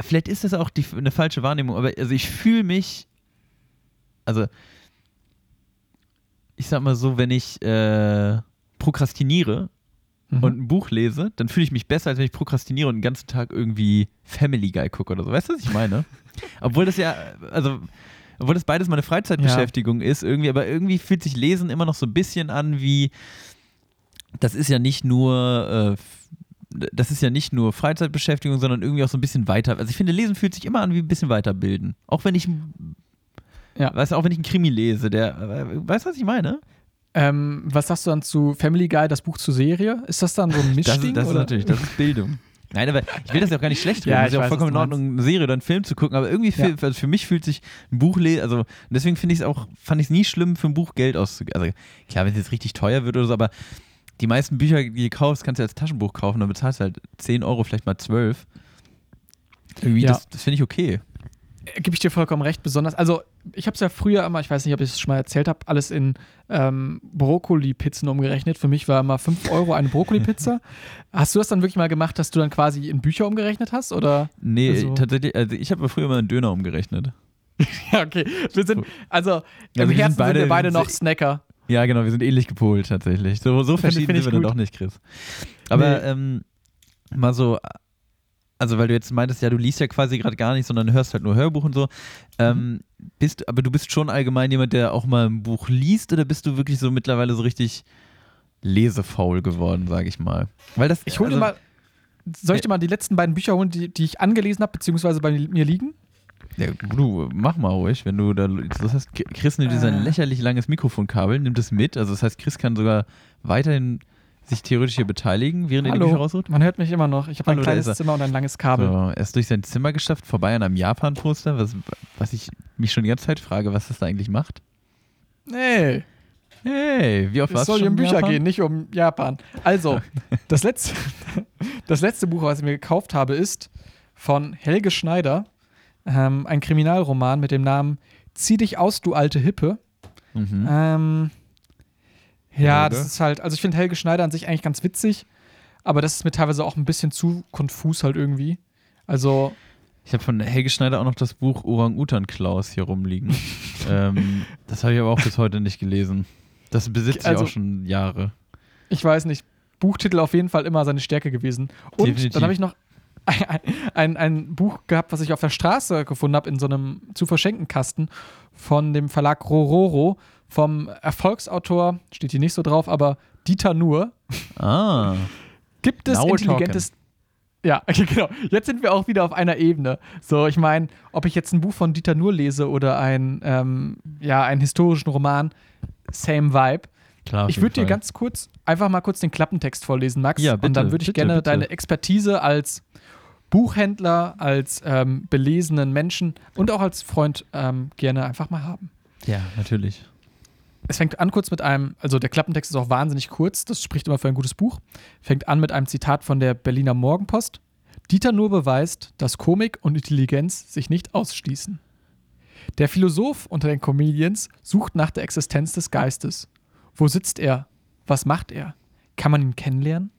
vielleicht ist das auch die, eine falsche Wahrnehmung, aber also ich fühle mich also ich sag mal so, wenn ich äh, prokrastiniere Mhm. und ein Buch lese, dann fühle ich mich besser, als wenn ich prokrastiniere und den ganzen Tag irgendwie Family Guy gucke oder so. Weißt du, was ich meine? Obwohl das ja, also, obwohl das beides meine Freizeitbeschäftigung ist, irgendwie, aber irgendwie fühlt sich Lesen immer noch so ein bisschen an wie, das ist ja nicht nur, äh, das ist ja nicht nur Freizeitbeschäftigung, sondern irgendwie auch so ein bisschen weiter. Also ich finde, Lesen fühlt sich immer an wie ein bisschen weiterbilden. Auch wenn ich, Ja. weißt du, auch wenn ich einen Krimi lese, der, äh, weißt du, was ich meine? Ähm, was sagst du dann zu Family Guy, das Buch zur Serie? Ist das dann so ein Das, Mischding? ist, das ist oder? natürlich, das ist Bildung. Nein, aber ich will das ja auch gar nicht schlecht reden. Ja, es ist ich ja auch weiß, vollkommen in Ordnung, eine Serie oder einen Film zu gucken, aber irgendwie Ja. für, also für mich fühlt sich ein Buch, also deswegen finde ich es auch, fand ich es nie schlimm, für ein Buch Geld auszugeben. Also klar, wenn es jetzt richtig teuer wird oder so, aber die meisten Bücher, die du kaufst, kannst du als Taschenbuch kaufen, dann bezahlst du halt 10 Euro, vielleicht mal 12. Irgendwie, Ja. das, das finde ich okay. Gebe ich dir vollkommen recht, besonders. Also, ich habe es ja früher immer, ich weiß nicht, ob ich es schon mal erzählt habe, alles in ähm, Brokkoli-Pizzen umgerechnet. Für mich war immer 5 Euro eine Brokkoli-Pizza. hast du das dann wirklich mal gemacht, dass du dann quasi in Bücher umgerechnet hast? Oder? Nee, Also- tatsächlich, also ich habe früher immer einen Döner umgerechnet. Ja, okay. Wir sind, also, Also im wir sind Herzen beide- sind wir beide sind noch Snacker. Ja, genau, wir sind ähnlich gepolt tatsächlich. So, so Finde- verschieden finde ich sind wir dann gut. doch nicht, Chris. Aber Nee. ähm, mal so, also weil du jetzt meintest, ja, du liest ja quasi gerade gar nicht, sondern hörst halt nur Hörbuch und so. Ähm, bist, aber du bist schon allgemein jemand, der auch mal ein Buch liest oder bist du wirklich so mittlerweile so richtig lesefaul geworden, sage ich mal? Weil das, Ich hole also, mal. soll ich dir mal die letzten beiden Bücher holen, die, die ich angelesen habe, beziehungsweise bei mir liegen? Ja, du, mach mal ruhig, wenn du da. Das heißt, Chris nimmt dir sein Äh. lächerlich langes Mikrofonkabel, nimmt es mit. Also, das heißt, Chris kann sogar weiterhin sich theoretisch hier beteiligen, während er die Bücher raussucht. man hört mich immer noch. Ich habe ein Hallo, kleines er. Zimmer und ein langes Kabel. So, er ist durch sein Zimmer geschafft, vorbei an einem Japan-Poster, was, was ich mich schon die ganze Zeit frage, was das da eigentlich macht. Nee, Hey, wie oft es warst du soll schon hier um Bücher Japan? gehen, nicht um Japan. Also, das letzte, das letzte Buch, was ich mir gekauft habe, ist von Helge Schneider, ähm, ein Kriminalroman mit dem Namen Zieh dich aus, du alte Hippe. Mhm. Ähm, ja, das ist halt, also ich finde Helge Schneider an sich eigentlich ganz witzig, aber das ist mir teilweise auch ein bisschen zu konfus halt irgendwie. Also, Ich habe von Helge Schneider auch noch das Buch Orang-Utan Klaus hier rumliegen. ähm, das habe ich aber auch bis heute nicht gelesen. Das besitze ich Also- auch schon Jahre. ich weiß nicht, Buchtitel auf jeden Fall immer seine Stärke gewesen. Und Definitiv. dann habe ich noch ein, ein, ein Buch gehabt, was ich auf der Straße gefunden habe, in so einem zu verschenken Kasten von dem Verlag Rororo, vom Erfolgsautor, steht hier nicht so drauf, aber Dieter Nuhr. Ah, Gibt es Now intelligentes. Ja, genau. Jetzt sind wir auch wieder auf einer Ebene. So, ich meine, ob ich jetzt ein Buch von Dieter Nuhr lese oder ein, ähm, ja, einen historischen Roman, same Vibe. klar. Ich würde dir ganz kurz einfach mal kurz den Klappentext vorlesen, Max. Ja, und bitte, dann würde ich bitte, gerne bitte. deine Expertise als Buchhändler, als ähm, belesenen Menschen und auch als Freund ähm, gerne einfach mal haben. Ja, natürlich. Es fängt an kurz mit einem, also der Klappentext ist auch wahnsinnig kurz, das spricht immer für ein gutes Buch. Fängt an mit einem Zitat von der Berliner Morgenpost. Dieter nur beweist, dass Komik und Intelligenz sich nicht ausschließen. Der Philosoph unter den Comedians sucht nach der Existenz des Geistes. Wo sitzt er? Was macht er? Kann man ihn kennenlernen?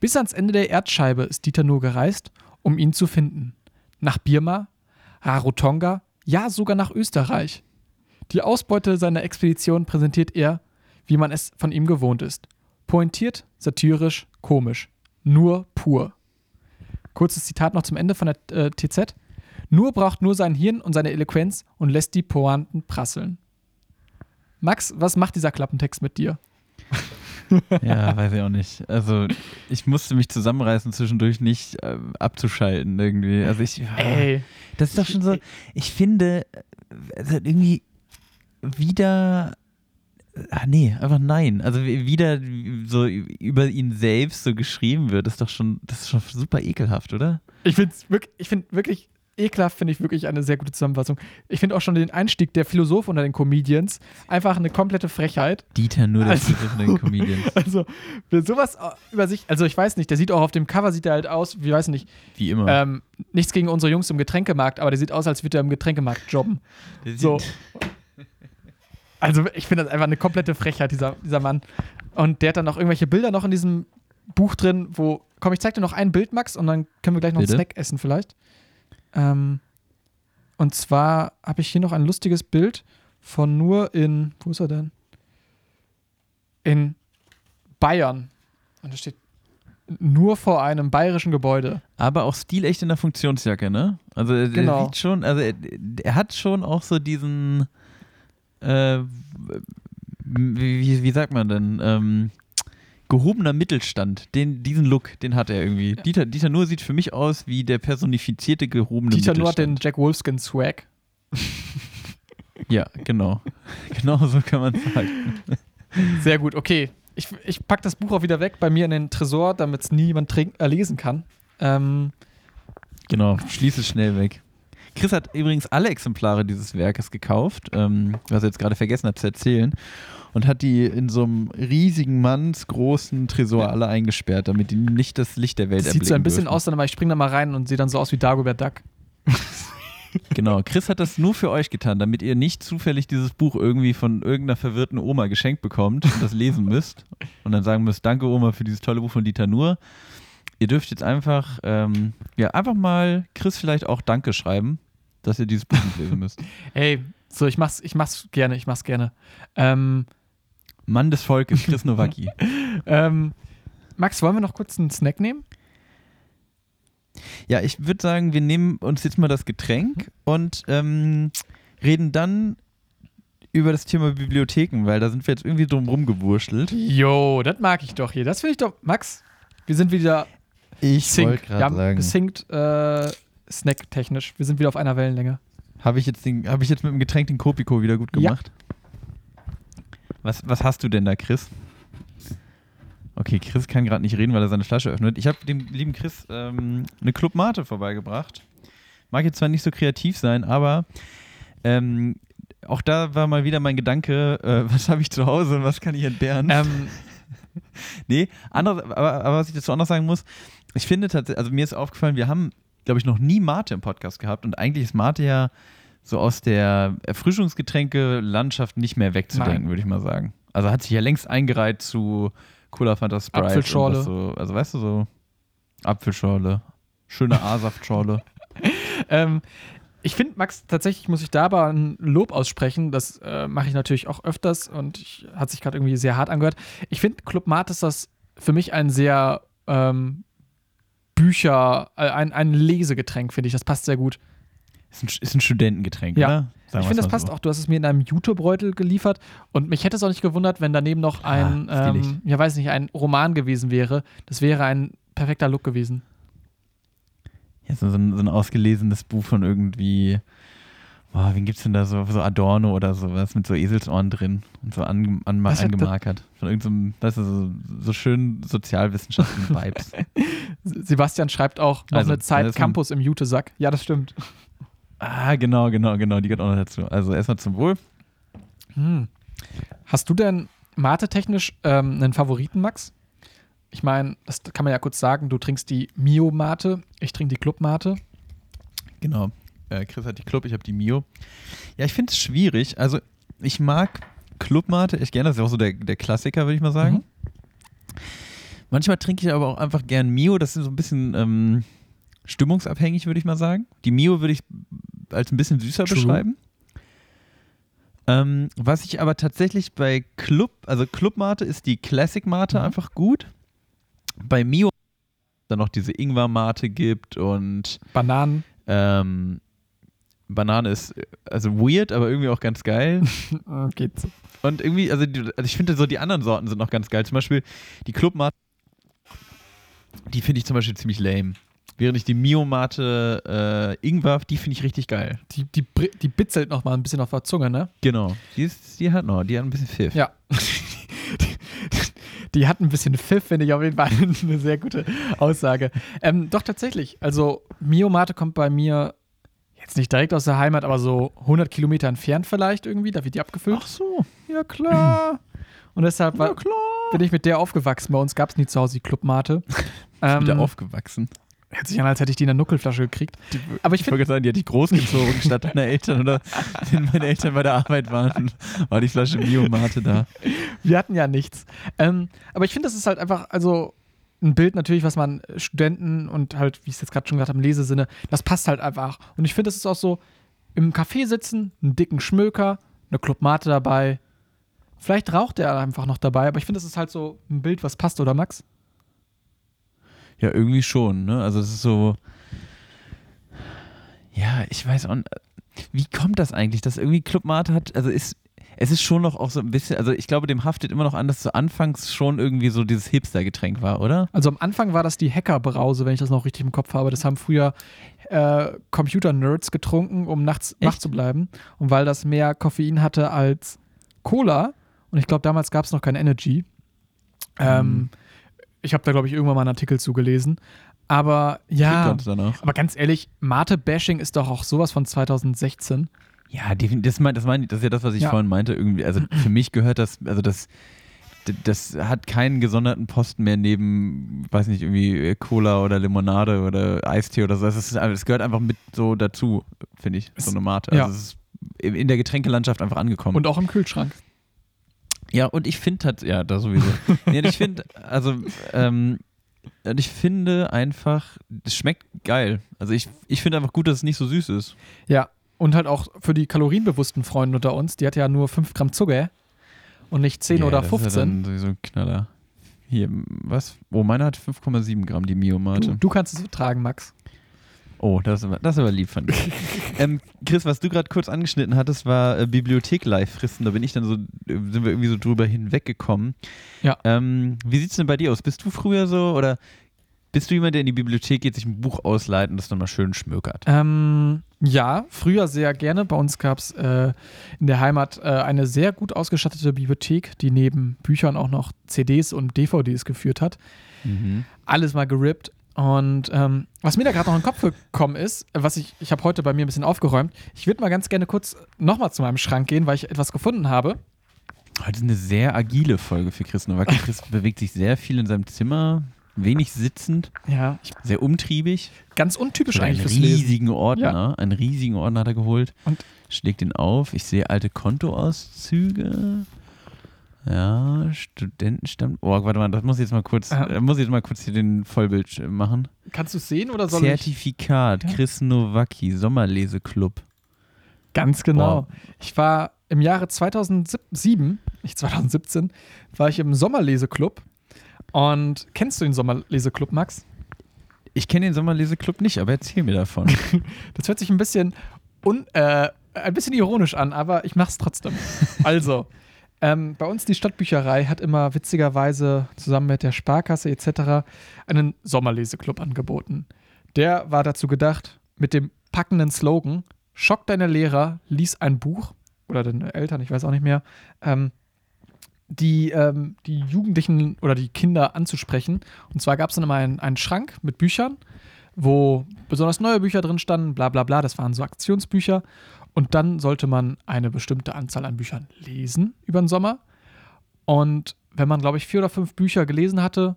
Bis ans Ende der Erdscheibe ist Dieter nur gereist, um ihn zu finden. Nach Birma, Rarotonga, ja sogar nach Österreich. Die Ausbeute seiner Expedition präsentiert er, wie man es von ihm gewohnt ist. Pointiert, satirisch, komisch. Nur pur. Kurzes Zitat noch zum Ende von der äh, TZ. Nur braucht nur sein Hirn und seine Eloquenz und lässt die Pointen prasseln. Max, was macht dieser Klappentext mit dir? Ja, weiß ich auch nicht. Also, ich musste mich zusammenreißen, zwischendurch nicht ähm, abzuschalten irgendwie. Also, ich. Ey, Das ist doch schon so. Ich finde, also irgendwie wieder. Ah, nee, einfach nein. Also wie- wieder so über ihn selbst so geschrieben wird, ist doch schon, das ist schon super ekelhaft, oder? ich finde wirklich, ich find wirklich ekelhaft, finde ich wirklich eine sehr gute Zusammenfassung. Ich finde auch schon den Einstieg der Philosoph unter den Comedians einfach eine komplette Frechheit. Dieter nur der Also- von den Comedians. Also, sowas über sich, also ich weiß nicht, der sieht auch auf dem Cover, sieht er halt aus, wie weiß nicht, Wie immer. ähm, nichts gegen unsere Jungs im Getränkemarkt, aber der sieht aus, als würde er im Getränkemarkt jobben. Der sieht- So. Also ich finde das einfach eine komplette Frechheit, dieser, dieser Mann. Und der hat dann noch irgendwelche Bilder noch in diesem Buch drin, wo, komm, ich zeig dir noch ein Bild, Max, und dann können wir gleich noch Bitte? einen Snack essen vielleicht. Ähm, und zwar habe ich hier noch ein lustiges Bild von nur in, wo ist er denn? In Bayern. Und da steht nur vor einem bayerischen Gebäude. Aber auch stilecht in der Funktionsjacke, ne? Also er, Genau. er sieht schon, also er, er hat schon auch so diesen, äh, wie, wie, sagt man denn, ähm, gehobener Mittelstand. Den, diesen Look, den hat er irgendwie. Dieter, Dieter Nuhr sieht für mich aus wie der personifizierte gehobene Dieter nur hat den Mittelstand. Jack Wolfskin Swag. Ja, genau. genau so kann man sagen. Sehr gut, okay. Ich, ich packe das Buch auch wieder weg bei mir in den Tresor, damit es niemand trink, äh, lesen kann. Ähm, Genau, schließ es schnell weg. Chris hat übrigens alle Exemplare dieses Werkes gekauft, ähm, was er jetzt gerade vergessen hat zu erzählen, und hat die in so einem riesigen mannsgroßen Tresor alle eingesperrt, damit die nicht das Licht der Welt das sieht so ein erblicken bisschen dürfen. aus, dann aber ich springe da mal rein und sehe dann so aus wie Dagobert Duck. Genau, Chris hat das nur für euch getan, damit ihr nicht zufällig dieses Buch irgendwie von irgendeiner verwirrten Oma geschenkt bekommt und das lesen müsst und dann sagen müsst, danke Oma für dieses tolle Buch von Dieter Nuhr. Ihr dürft jetzt einfach, ähm, ja, einfach mal Chris vielleicht auch Danke schreiben, dass ihr dieses Buch nicht lesen müsst. Ey, so, ich mach's, ich mach's gerne, ich mach's gerne. Ähm, Mann des Volkes, Chris Nowacki. ähm, Max, wollen wir noch kurz einen Snack nehmen? Ja, ich würde sagen, wir nehmen uns jetzt mal das Getränk und ähm, reden dann über das Thema Bibliotheken, weil da sind wir jetzt irgendwie drum rumgewurschtelt. Jo, das mag ich doch hier. Das finde ich doch. Max, wir sind wieder Ich wollte gerade sagen, gesinkt, äh, snacktechnisch. Wir sind wieder auf einer Wellenlänge. habe ich, jetzt den- hab ich jetzt mit dem Getränk den Kopiko wieder gut Ja. gemacht? Was, was hast du denn da, Chris? Okay, Chris kann gerade nicht reden, weil er seine Flasche öffnet. Ich habe dem lieben Chris ähm, eine Club Mate vorbeigebracht. Mag jetzt zwar nicht so kreativ sein, aber ähm, auch da war mal wieder mein Gedanke, äh, was habe ich zu Hause und was kann ich entbehren? Ähm, Nee, andere, aber, aber was ich dazu auch noch sagen muss, ich finde tatsächlich, also mir ist aufgefallen, wir haben, glaube ich, noch nie Mate im Podcast gehabt und eigentlich ist Mate ja so aus der Erfrischungsgetränke-Landschaft nicht mehr wegzudenken, würde ich mal sagen. Also hat sich ja längst eingereiht zu Cola Fanta Sprite. Apfelschorle. So, also weißt du, so Apfelschorle, schöne A-Saftschorle. ähm, ich finde, Max, tatsächlich muss ich da aber ein Lob aussprechen. Das äh, mache ich natürlich auch öfters und ich, hat sich gerade irgendwie sehr hart angehört. Ich finde, Club Mate ist das für mich ein sehr ähm, Bücher, äh, ein, ein Lesegetränk, finde ich. Das passt sehr gut. Ist ein, ist ein Studentengetränk, Ja. oder? Sagen ich finde, das passt so. auch. Du hast es mir in einem Jutebeutel geliefert und mich hätte es auch nicht gewundert, wenn daneben noch ein, Ah, ähm, ja weiß nicht, ein Roman gewesen wäre. Das wäre ein perfekter Look gewesen. Ja, so, ein, so ein ausgelesenes Buch von irgendwie, boah, wen gibt's denn da so, so Adorno oder sowas mit so Eselsohren drin und so an, an, angemarkert. Von irgendeinem, weißt du, so, so schön sozialwissenschaftlichen Vibes. Sebastian schreibt auch noch Also, eine Zeit Campus im Jutesack. Ja, das stimmt. ah, genau, genau, genau, die gehört auch noch dazu. Also erstmal zum Wohl. Hm. Hast du denn Mate-technisch ähm, einen Favoriten, Max? Ich meine, das kann man ja kurz sagen, du trinkst die Mio-Mate, ich trinke die Club-Mate. Genau. Äh, Chris hat die Club, ich habe die Mio. Ja, ich finde es schwierig. Also ich mag Clubmate echt gerne. Das ist ja auch so der, der Klassiker, würde ich mal sagen. Mhm. Manchmal trinke ich aber auch einfach gern Mio. Das ist so ein bisschen ähm, stimmungsabhängig, würde ich mal sagen. Die Mio würde ich als ein bisschen süßer True. beschreiben. Ähm, was ich aber tatsächlich bei Club, also Clubmate ist die Classic Mate Mhm. einfach gut. Bei Mio dann noch diese Ingwer-Mate gibt und Bananen. ähm, Banane ist also weird, aber irgendwie auch ganz geil. Äh, geht so. Und irgendwie, also, die, also ich finde so die anderen Sorten sind noch ganz geil. Zum Beispiel die Clubmate, die finde ich zum Beispiel ziemlich lame. Während ich die Mio-Mate äh, Ingwer, die finde ich richtig geil. Die, die, die bitzelt noch mal ein bisschen auf der Zunge, ne? Genau. Die, ist, die hat noch, die hat ein bisschen Pfiff. Ja. die, hat ein bisschen Pfiff, finde ich auf jeden Fall eine sehr gute Aussage. Ähm, doch, tatsächlich. Also, Mio-Mate kommt bei mir jetzt nicht direkt aus der Heimat, aber so 100 Kilometer entfernt vielleicht irgendwie. Da wird die abgefüllt. Ach so. Ja, klar. Und deshalb war, bin ich mit der aufgewachsen. Bei uns gab es nie zu Hause die Clubmate. Ähm, Wieder aufgewachsen. hört sich an, als hätte ich die in der Nuckelflasche gekriegt. Aber ich Ich wollte sagen, die hat dich großgezogen statt deiner Eltern oder wenn meine Eltern bei der Arbeit waren, war die Flasche Mio-Mate da. wir hatten ja nichts. Ähm, aber ich finde, das ist halt einfach, also ein Bild natürlich, was man Studenten und halt, wie ich es jetzt gerade schon gesagt habe, im Lesesinne, das passt halt einfach. Und ich finde, das ist auch so, im Café sitzen, einen dicken Schmöker, eine Clubmate dabei. Vielleicht raucht er einfach noch dabei, aber ich finde, das ist halt so ein Bild, was passt, oder Max? Ja, irgendwie schon, ne? Also es ist so. Ja, ich weiß auch nicht. Wie kommt das eigentlich, dass irgendwie Clubmate hat, also ist, es ist schon noch auch so ein bisschen, also ich glaube, dem haftet immer noch an, dass so anfangs schon irgendwie so dieses Hipster-Getränk war, oder? Also am Anfang war das die Hackerbrause, wenn ich das noch richtig im Kopf habe. Das haben früher äh, Computer-Nerds getrunken, um nachts wach zu bleiben. Und weil das mehr Koffein hatte als Cola, und ich glaube, damals gab es noch kein Energy. Ähm, ich habe da, glaube ich, irgendwann mal einen Artikel zugelesen. Aber ja, aber ganz ehrlich, Mate-Bashing ist doch auch sowas von 2016. Ja, das, mein, das, mein, das ist ja das, was ich Ja. vorhin meinte. Irgendwie, also für mich gehört das, also das, das hat keinen gesonderten Posten mehr neben, weiß nicht, irgendwie Cola oder Limonade oder Eistee oder so. Es, gehört einfach mit so dazu, finde ich, so eine Mate. ja. Also es ist in der Getränkelandschaft einfach angekommen. Und auch im Kühlschrank. ja, und ich finde halt, ja, da sowieso. nee, ich finde, also, ähm, ich finde einfach, es schmeckt geil. Also ich, ich finde einfach gut, dass es nicht so süß ist. Ja, und halt auch für die kalorienbewussten Freunde unter uns, die hat ja nur 5 Gramm Zucker und nicht 10 Ja, oder das ist ja 15. dann sowieso ein Knaller. Hier, was? Oh, meine hat 5,7 Gramm, die du, Mio-Mate. du kannst es vertragen, Max. Oh, das ist aber, das ist aber lieb von dir. ähm, Chris, was du gerade kurz angeschnitten hattest, war äh, Bibliothek-Live-Fristen. Da bin ich dann so, äh, sind wir irgendwie so drüber hinweggekommen. Ja. Ähm, wie sieht's denn bei dir aus? Bist du früher so oder Bist du jemand, der in die Bibliothek geht, sich ein Buch ausleiht und das dann mal schön schmökert? Ähm, ja, früher sehr gerne. Bei uns gab es äh, in der Heimat äh, eine sehr gut ausgestattete Bibliothek, die neben Büchern auch noch CDs und DVDs geführt hat. Mhm. Alles mal gerippt. Und ähm, was mir da gerade noch in den Kopf gekommen ist, was ich, ich habe heute bei mir ein bisschen aufgeräumt, ich würde mal ganz gerne kurz nochmal zu meinem Schrank gehen, weil ich etwas gefunden habe. Heute ist eine sehr agile Folge für Chris Nowacki. Chris bewegt sich sehr viel in seinem Zimmer, wenig sitzend, Ja, sehr umtriebig. ganz untypisch Einen eigentlich fürs Lesen. riesigen Ordner, einen riesigen Ordner hat er geholt. Und- schlägt ihn auf. Ich sehe alte Kontoauszüge. Ja, Studentenstamm. Oh, warte mal, das muss ich jetzt mal kurz, Ja. da muss ich jetzt mal kurz hier den Vollbild machen. Kannst du es sehen oder soll ich? Zertifikat, Ja. Chris Nowacki, Sommerleseklub. Ganz genau. Ich war im Jahre 2007, nicht 2017, war ich im Sommerleseklub. Und kennst du den Sommerleseklub, Max? Ich kenne den Sommerleseklub nicht, aber erzähl mir davon. Das hört sich ein bisschen, un, äh, ein bisschen ironisch an, aber ich mach's trotzdem. Also, ähm, bei uns die Stadtbücherei hat immer witzigerweise zusammen mit der Sparkasse etc. einen Sommerleseklub angeboten. Der war dazu gedacht, mit dem packenden Slogan: Schock deine Lehrer, lies ein Buch oder deine Eltern, ich weiß auch nicht mehr, ähm, die, ähm, die Jugendlichen oder die Kinder anzusprechen. Und zwar gab es dann immer einen, einen Schrank mit Büchern, wo besonders neue Bücher drin standen, bla bla bla, das waren so Aktionsbücher. Und dann sollte man eine bestimmte Anzahl an Büchern lesen über den Sommer. Und wenn man, glaube ich, vier oder fünf Bücher gelesen hatte,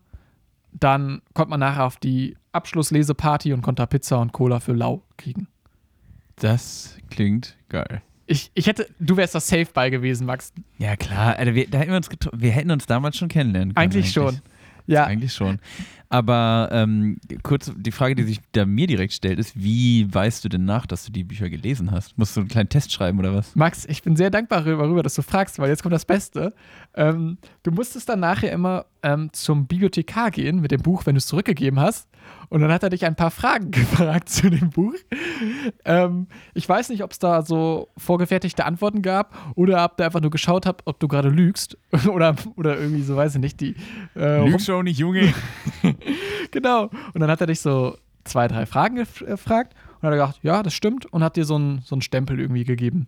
dann konnte man nachher auf die Abschlussleseparty und konnte Pizza und Cola für lau kriegen. Das klingt geil. Ich, ich hätte, du wärst das Safe bei gewesen, Max. Ja, klar. Alter, wir, da hätten wir, uns wir hätten uns damals schon kennenlernen können. Eigentlich schon. Ja, Eigentlich schon. Aber ähm, kurz die Frage, die sich da mir direkt stellt, ist, wie weißt du denn nach, dass du die Bücher gelesen hast? Musst du einen kleinen Test schreiben oder was? Max, ich bin sehr dankbar darüber, dass du fragst, weil jetzt kommt das Beste. Ähm, du musstest dann nachher immer ähm, zum Bibliothekar gehen mit dem Buch, wenn du es zurückgegeben hast. Und dann hat er dich ein paar Fragen gefragt zu dem Buch. Ähm, ich weiß nicht, ob es da so vorgefertigte Antworten gab oder ob der einfach nur geschaut hat, ob du gerade lügst. oder, oder irgendwie so, weiß ich nicht, die. Äh, rum- schon nicht, Junge. Genau. Und dann hat er dich so zwei, drei Fragen gef- gefragt und hat er gedacht, ja, das stimmt und hat dir so einen so einen Stempel irgendwie gegeben.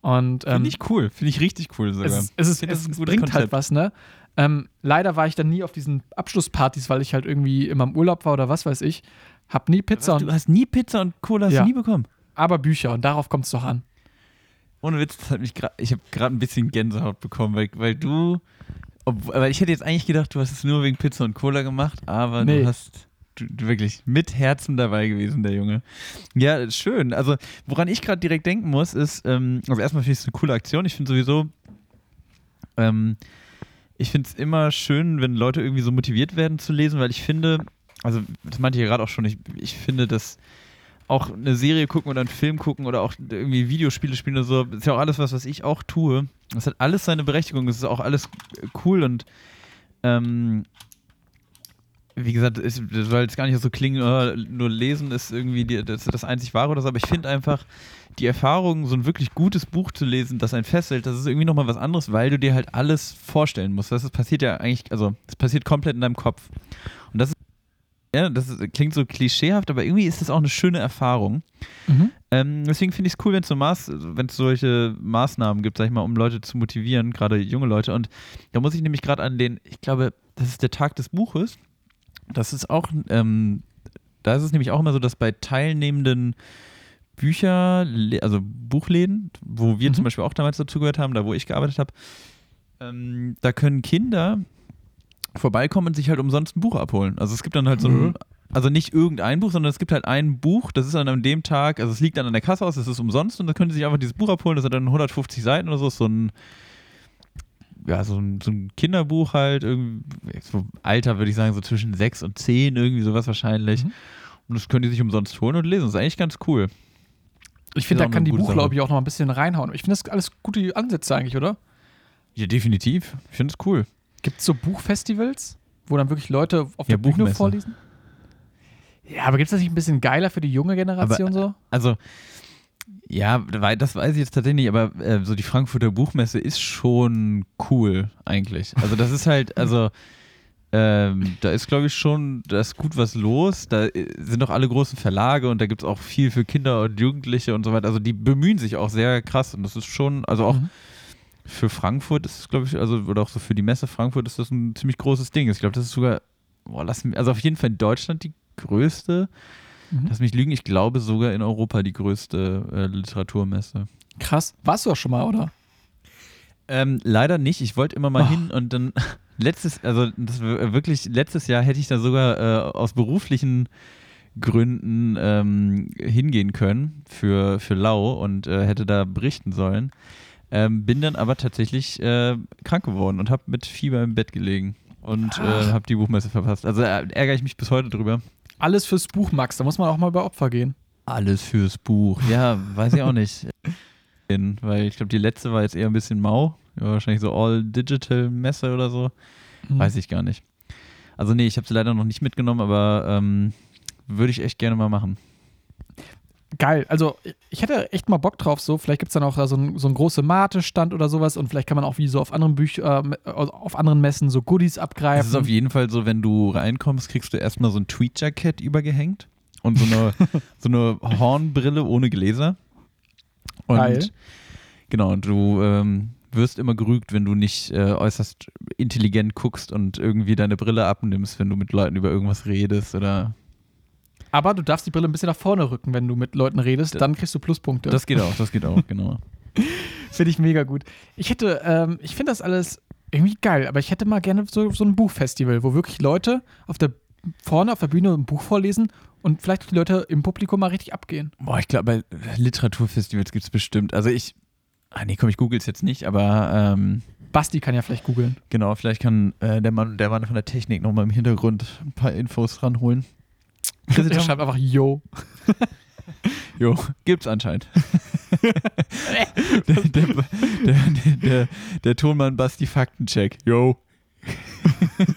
Und ähm, Finde ich cool. Finde ich richtig cool sogar. es, es, es, es bringt halt Konzept. was, ne? Ähm, leider war ich dann nie auf diesen Abschlusspartys, weil ich halt irgendwie immer im Urlaub war oder was weiß ich. Hab nie Pizza, du und, hast nie Pizza und Cola Ja. du nie bekommen. aber Bücher und darauf kommt es doch an. Ohne Witz, das hat mich grad, ich habe gerade ein bisschen Gänsehaut bekommen, weil, weil du, ob, weil ich hätte jetzt eigentlich gedacht, du hast es nur wegen Pizza und Cola gemacht, aber Nee. du hast du, du wirklich mit Herzen dabei gewesen, der Junge. Ja, schön. Also, woran ich gerade direkt denken muss, ist, ähm, also erstmal finde ich es eine coole Aktion. Ich finde sowieso, ähm, ich finde es immer schön, wenn Leute irgendwie so motiviert werden zu lesen, weil ich finde, also das meinte ich ja gerade auch schon, ich, ich finde, dass auch eine Serie gucken oder einen Film gucken oder auch irgendwie Videospiele spielen oder so, ist ja auch alles was, was ich auch tue. Das hat alles seine Berechtigung, es ist auch alles cool und ähm, wie gesagt, es soll jetzt gar nicht so klingen, äh, nur lesen ist irgendwie die, das, das einzig wahre oder so, aber ich finde einfach die Erfahrung, so ein wirklich gutes Buch zu lesen, das einen festhält, das ist irgendwie nochmal was anderes, weil du dir halt alles vorstellen musst. Das passiert ja eigentlich, also es passiert komplett in deinem Kopf. Und das ist, ja, das ist, klingt so klischeehaft, aber irgendwie ist das auch eine schöne Erfahrung. Ähm, deswegen finde ich es cool, wenn es so Maß, wenn es solche Maßnahmen gibt, sag ich mal, um Leute zu motivieren, gerade junge Leute. Und da muss ich nämlich gerade an den, ich glaube, das ist der Tag des Buches. Das ist auch, ähm, da ist es nämlich auch immer so, dass bei teilnehmenden Bücher, also Buchläden, wo wir Mhm. zum Beispiel auch damals dazugehört haben, da wo ich gearbeitet habe, ähm, da können Kinder vorbeikommen und sich halt umsonst ein Buch abholen. Also es gibt dann halt so ein, Mhm. also nicht irgendein Buch, sondern es gibt halt ein Buch, das ist dann an dem Tag, also es liegt dann an der Kasse aus, es ist umsonst und da können sie sich einfach dieses Buch abholen, das hat dann 150 Seiten oder so, ist so ein, ja, so ein, so ein Kinderbuch halt, irgendwie, so Alter würde ich sagen, so zwischen 6 und 10, irgendwie sowas wahrscheinlich. Mhm. Und das können die sich umsonst holen und lesen. Das ist eigentlich ganz cool. Ich finde, da kann die gute Buchlobby auch noch ein bisschen reinhauen. Ich finde das alles gute Ansätze eigentlich, oder? Ja, definitiv. Ich finde es cool. Gibt es so Buchfestivals, wo dann wirklich Leute auf Ja, der Bühne Buchmesse. vorlesen? Ja, aber gibt es das nicht ein bisschen geiler für die junge Generation so? Also, ja, das weiß ich jetzt tatsächlich nicht, aber äh, so die Frankfurter Buchmesse ist schon cool, eigentlich. Also, das ist halt, also, Ähm, da ist, glaube ich, schon, da ist gut was los. Da äh, sind doch alle großen Verlage und da gibt es auch viel für Kinder und Jugendliche und so weiter. Also die bemühen sich auch sehr krass und das ist schon, also auch Mhm. für Frankfurt ist es, glaube ich, also oder auch so für die Messe Frankfurt ist das ein ziemlich großes Ding. Ich glaube, das ist sogar, boah, lass mich, also auf jeden Fall in Deutschland die größte, Mhm. lass mich lügen, ich glaube sogar in Europa die größte äh, Literaturmesse. Krass. Warst du auch schon mal, oder? Ähm, leider nicht. Ich wollte immer mal Oh. hin und dann letztes, also das wirklich letztes Jahr hätte ich da sogar äh, aus beruflichen Gründen ähm, hingehen können für, für Lau und äh, hätte da berichten sollen. Ähm, bin dann aber tatsächlich äh, krank geworden und habe mit Fieber im Bett gelegen und äh, Ach. habe die Buchmesse verpasst. Also äh, ärgere ich mich bis heute drüber. Alles fürs Buch, Max. Da muss man auch mal bei Opfer gehen. Alles fürs Buch. Ja, weiß ich auch nicht. Weil ich glaube, die letzte war jetzt eher ein bisschen mau. Ja, wahrscheinlich so All-Digital-Messe oder so. Mhm. Weiß ich gar nicht. Also nee, ich habe sie leider noch nicht mitgenommen, aber ähm, würde ich echt gerne mal machen. Geil. Also, ich hätte echt mal Bock drauf. So, vielleicht gibt es dann auch so einen so einen großen Mate-Stand oder sowas und vielleicht kann man auch wie so auf anderen Büchern, äh, auf anderen Messen so Goodies Es abgreifen. ist auf jeden Fall so, wenn du reinkommst, kriegst du erstmal so ein Tweet-Jacket übergehängt und so eine, so eine Hornbrille ohne Gläser. Und Geil. genau, und du ähm, wirst immer gerügt, wenn du nicht äh, äußerst intelligent guckst und irgendwie deine Brille abnimmst, wenn du mit Leuten über irgendwas redest oder Aber du darfst die Brille ein bisschen nach vorne rücken, wenn du mit Leuten redest. Dann kriegst du Pluspunkte. das geht auch, das geht auch, genau. finde ich mega gut. Ich hätte, ähm, ich finde das alles irgendwie geil, aber ich hätte mal gerne so, so ein Buchfestival, wo wirklich Leute auf der vorne auf der Bühne ein Buch vorlesen und vielleicht die Leute im Publikum mal richtig abgehen. Boah, ich glaube, bei Literaturfestivals gibt es bestimmt. Also ich, ah nee, komm, ich google es jetzt nicht, aber ähm, Basti kann ja vielleicht googeln. genau, vielleicht kann äh, der Mann, der Mann von der Technik nochmal im Hintergrund ein paar Infos ranholen. Der schreibt einfach Yo. Jo, gibt's anscheinend. der, der, der, der, der Tonmann Basti Faktencheck. Jo.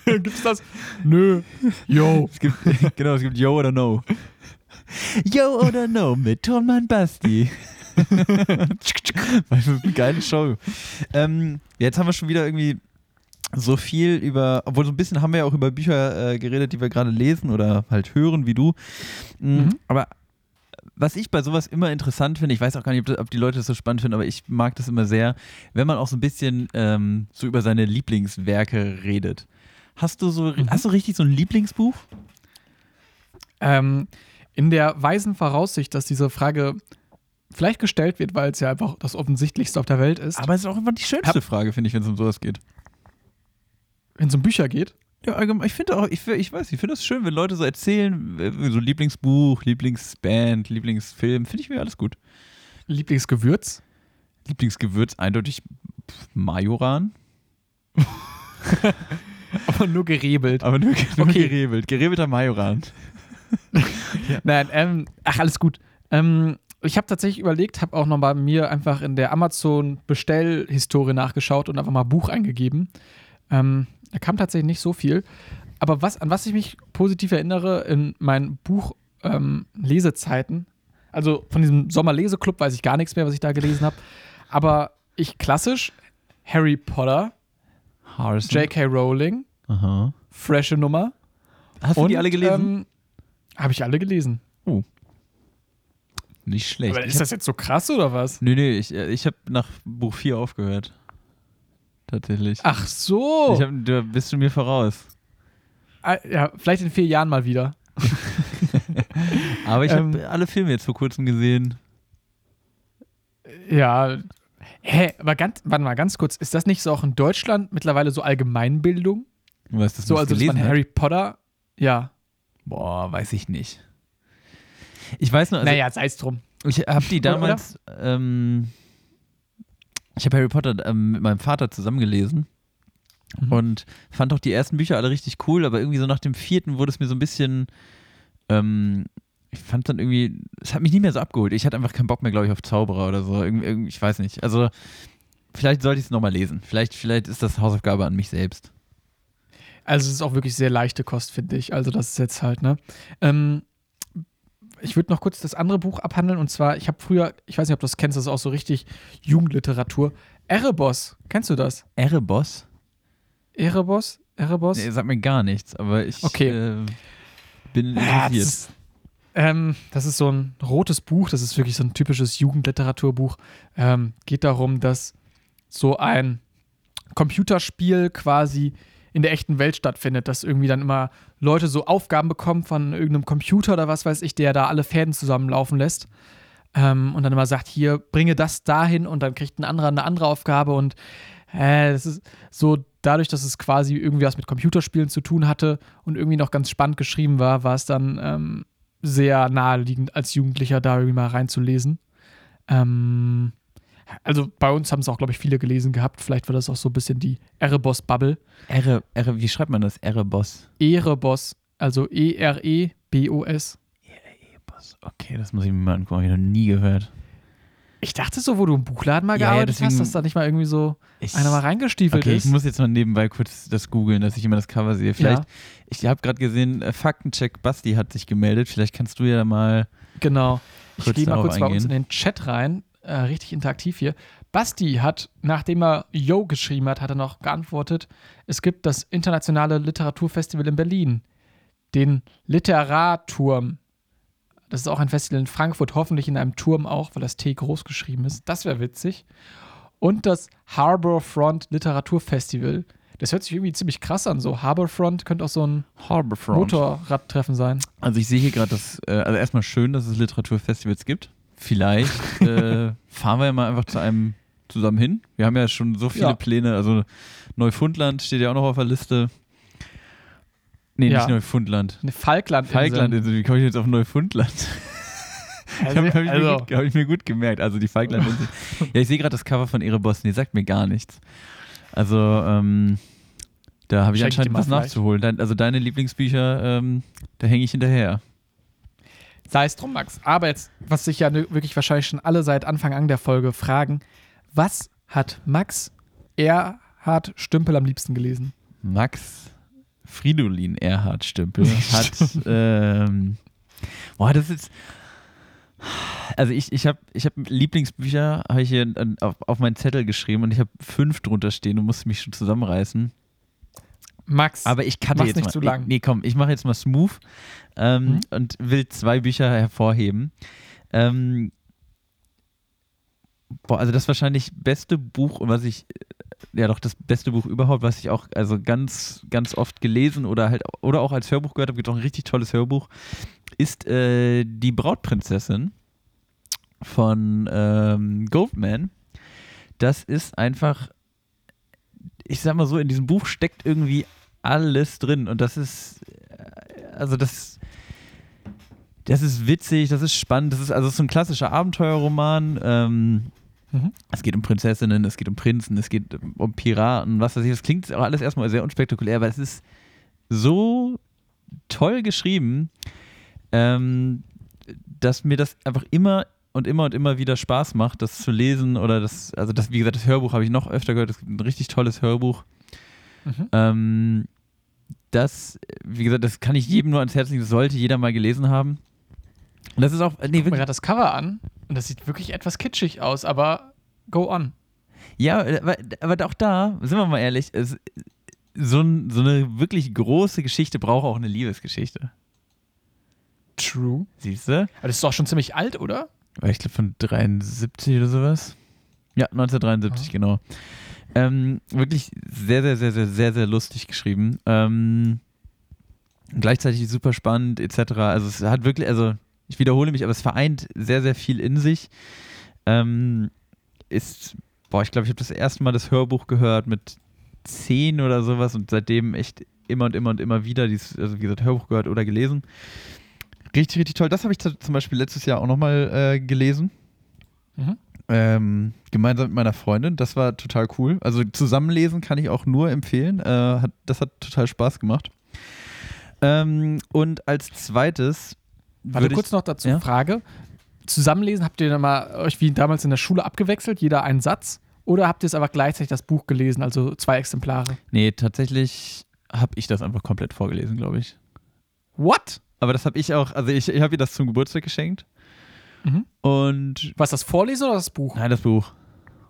Gibt's das? Nö. Yo. Es gibt, genau, es gibt Yo oder No. Yo oder No mit Tonmann Basti. Geile Show. Ähm, jetzt haben wir schon wieder irgendwie so viel über, obwohl so ein bisschen haben wir ja auch über Bücher äh, geredet, die wir gerade lesen oder halt hören, wie du. Mm, Mhm. Aber was ich bei sowas immer interessant finde, ich weiß auch gar nicht, ob die Leute das so spannend finden, aber ich mag das immer sehr, wenn man auch so ein bisschen ähm, so über seine Lieblingswerke redet. Hast du so, Mhm. hast du richtig so ein Lieblingsbuch? Ähm, in der weisen Voraussicht, dass diese Frage vielleicht gestellt wird, weil es ja einfach das Offensichtlichste auf der Welt ist, Aber es ist auch immer die schönste Frage, finde ich, wenn es um sowas geht. wenn es um Bücher geht. Ja, allgemein, ich finde auch, ich, ich weiß, ich finde es schön, wenn Leute so erzählen, äh, so Lieblingsbuch, Lieblingsband, Lieblingsfilm, finde ich mir alles gut. Lieblingsgewürz. Lieblingsgewürz eindeutig Majoran, Aber nur gerebelt. aber nur, nur Okay. gerebelt, gerebelter Majoran. Nein, ähm, ach, alles gut. Ähm, ich habe tatsächlich überlegt, habe auch noch bei mir einfach in der Amazon-Bestellhistorie nachgeschaut und einfach mal Buch eingegeben. Ähm, da kam tatsächlich nicht so viel. Aber was, an was ich mich positiv erinnere in meinen Buch-Lesezeiten, also von diesem Sommerleseklub weiß ich gar nichts mehr, was ich da gelesen habe. Aber ich klassisch Harry Potter, Harrison. J.K. Rowling, Aha. frische Nummer. Hast du die alle gelesen? Ähm, habe ich alle gelesen. Nicht schlecht. Aber ist das jetzt so krass oder was? Nö, nö, ich, äh, ich habe nach Buch 4 aufgehört. Tatsächlich. Ach so. Ich hab, da bist du mir voraus. Ah, ja, vielleicht in vier Jahren mal wieder. Aber ich Ähm. habe alle Filme jetzt vor kurzem gesehen. Ja. Hä, aber ganz, warte mal, ganz kurz. Ist das nicht so auch in Deutschland mittlerweile so Allgemeinbildung? Was das So, also dass man? Harry Potter. Ja. Boah, weiß ich nicht. Ich weiß nur, also naja, sei es drum. ich habe die damals, ähm, ich habe Harry Potter ähm, mit meinem Vater zusammengelesen Mhm. und fand auch die ersten Bücher alle richtig cool, aber irgendwie so nach dem vierten wurde es mir so ein bisschen, ähm, ich fand dann irgendwie, es hat mich nicht mehr so abgeholt. Ich hatte einfach keinen Bock mehr, glaube ich, auf Zauberer oder so. Irgendwie, irgendwie, ich weiß nicht. Also, vielleicht sollte ich es nochmal lesen. Vielleicht, vielleicht ist das Hausaufgabe an mich selbst. Also, es ist auch wirklich sehr leichte Kost, finde ich. Also, das ist jetzt halt, ne? Ähm, ich würde noch kurz das andere Buch abhandeln und zwar, ich habe früher, ich weiß nicht, ob du das kennst, das ist auch so richtig Jugendliteratur. Erebos, kennst du das? Erebos? Erebos Erebos? Nee, sagt mir gar nichts, aber ich Okay. äh, bin Ja, das, interessiert. ist, ähm, das ist so ein rotes Buch, das ist wirklich so ein typisches Jugendliteraturbuch. Ähm, geht darum, dass so ein Computerspiel quasi in der echten Welt stattfindet, dass irgendwie dann immer Leute so Aufgaben bekommen von irgendeinem Computer oder was weiß ich, der da alle Fäden zusammenlaufen lässt. Ähm, und dann immer sagt, hier, bringe das dahin und dann kriegt ein anderer eine andere Aufgabe und äh, das ist so dadurch, dass es quasi irgendwie was mit Computerspielen zu tun hatte und irgendwie noch ganz spannend geschrieben war, war es dann ähm, sehr naheliegend als Jugendlicher da irgendwie mal reinzulesen. Ähm, also bei uns haben es auch, glaube ich, viele gelesen gehabt. Vielleicht war das auch so ein bisschen die Erebos-Bubble. Ere, Ere, wie schreibt man das? Erebos. Erebos, also E-R-E-B-O-S. Erebos. Okay, das muss ich mir mal angucken. Hab ich noch nie gehört. Ich dachte so, wo du im Buchladen mal Ja, ja, gearbeitet deswegen- hast, dass da nicht mal irgendwie so Ich, einer mal reingestiefelt okay, ist. ich muss jetzt mal nebenbei kurz das googeln, dass ich immer das Cover sehe. Vielleicht, Ja. ich habe gerade gesehen, äh, Faktencheck Basti hat sich gemeldet. Vielleicht kannst du ja mal. Genau. Ich gehe mal kurz bei uns in eingehen. den Chat rein. Äh, richtig interaktiv hier. Basti hat, nachdem er Yo geschrieben hat, hat er noch geantwortet, es gibt das Internationale Literaturfestival in Berlin. Den Literarturm. Das ist auch ein Festival in Frankfurt, hoffentlich in einem Turm auch, weil das T groß geschrieben ist. Das wäre witzig. Und das Harbourfront Literaturfestival. Das hört sich irgendwie ziemlich krass an. So Harbourfront könnte auch so ein. Motorradtreffen sein. Also ich sehe hier gerade, dass, äh, also erstmal schön, dass es Literaturfestivals gibt. Vielleicht äh, fahren wir ja mal einfach zu einem zusammen hin. Wir haben ja schon so viele Ja. Pläne. Also Neufundland steht ja auch noch auf der Liste. Nee, Ja. nicht Neufundland. Eine Falkland. Falklandinsel, wie komme ich jetzt auf Neufundland? Also, habe hab ich, mir also, gut- hab ich mir gut gemerkt. Also die Falklandinsel. ja, ich sehe gerade das Cover von Erebos, die sagt mir gar nichts. Also, ähm, da habe ich anscheinend was nachzuholen. Dein, also deine Lieblingsbücher, ähm, da hänge ich hinterher. Sei es drum, Max. Aber jetzt, was sich ja wirklich wahrscheinlich schon alle seit Anfang an der Folge fragen, was hat Max Erhard Stümpel am liebsten gelesen? Max Fridolin Erhard Stümpel hat, ähm, boah, das ist, also ich, ich habe ich hab Lieblingsbücher, habe ich hier an- auf, auf meinen Zettel geschrieben und ich habe fünf drunter stehen und musste mich schon zusammenreißen. Max. Aber ich kann jetzt nicht mal, zu lang. Nee, komm, ich mache jetzt mal smooth ähm, Mhm. und will zwei Bücher hervorheben. Ähm, boah, also das wahrscheinlich beste Buch, was ich, äh, ja doch das beste Buch überhaupt, was ich auch also ganz, ganz oft gelesen oder halt oder auch als Hörbuch gehört habe, gibt auch ein richtig tolles Hörbuch, ist äh, Die Brautprinzessin von ähm, Goldman. Das ist einfach, ich sag mal so, in diesem Buch steckt irgendwie alles drin und das ist, äh, also das, das ist witzig, das ist spannend, das ist also so ein klassischer Abenteuerroman. Ähm, Mhm. Es geht um Prinzessinnen, es geht um Prinzen, es geht um Piraten, was weiß ich. Das klingt auch alles erstmal sehr unspektakulär, aber es ist so toll geschrieben, ähm, dass mir das einfach immer und immer und immer wieder Spaß macht, das zu lesen oder das, also das, wie gesagt, das Hörbuch habe ich noch öfter gehört, es gibt ein richtig tolles Hörbuch. Mhm. Ähm, das, wie gesagt, das kann ich jedem nur ans Herz legen, das sollte jeder mal gelesen haben. Und das ist auch, nee, Guck mir wirklich, gerade das Cover an und das sieht wirklich etwas kitschig aus, aber go on. ja, aber, aber auch da, sind wir mal ehrlich, es, so, ein, so eine wirklich große Geschichte braucht auch eine Liebesgeschichte. True. Siehst du? Aber das ist doch schon ziemlich alt, oder? Ich glaube von 73 oder sowas. Ja, 1973, Ah. genau. Ähm, wirklich sehr, sehr, sehr, sehr, sehr, sehr lustig geschrieben. Ähm, gleichzeitig super spannend, etc. Also es hat wirklich, also ich wiederhole mich, aber es vereint sehr, sehr viel in sich. Ähm, ist, boah, ich glaube, ich habe das erste Mal das Hörbuch gehört mit 10 oder sowas und seitdem echt immer und immer und immer wieder dieses, also wie gesagt, Hörbuch gehört oder gelesen. Richtig, richtig toll. Das habe ich zum Beispiel letztes Jahr auch nochmal äh, gelesen. Mhm. Ähm, gemeinsam mit meiner Freundin. Das war total cool. Also zusammenlesen kann ich auch nur empfehlen. Äh, hat, das hat total Spaß gemacht. Ähm, und als zweites. Warte kurz noch dazu ja? Frage. Zusammenlesen, habt ihr dann mal euch wie damals in der Schule abgewechselt, jeder einen Satz? Oder habt ihr es aber gleichzeitig das Buch gelesen, also zwei Exemplare? Nee, tatsächlich habe ich das einfach komplett vorgelesen, glaube ich. What? Aber das habe ich auch, also ich, ich habe ihr das zum Geburtstag geschenkt. Mhm. Und. Was das Vorlesen oder das Buch? Nein, das Buch.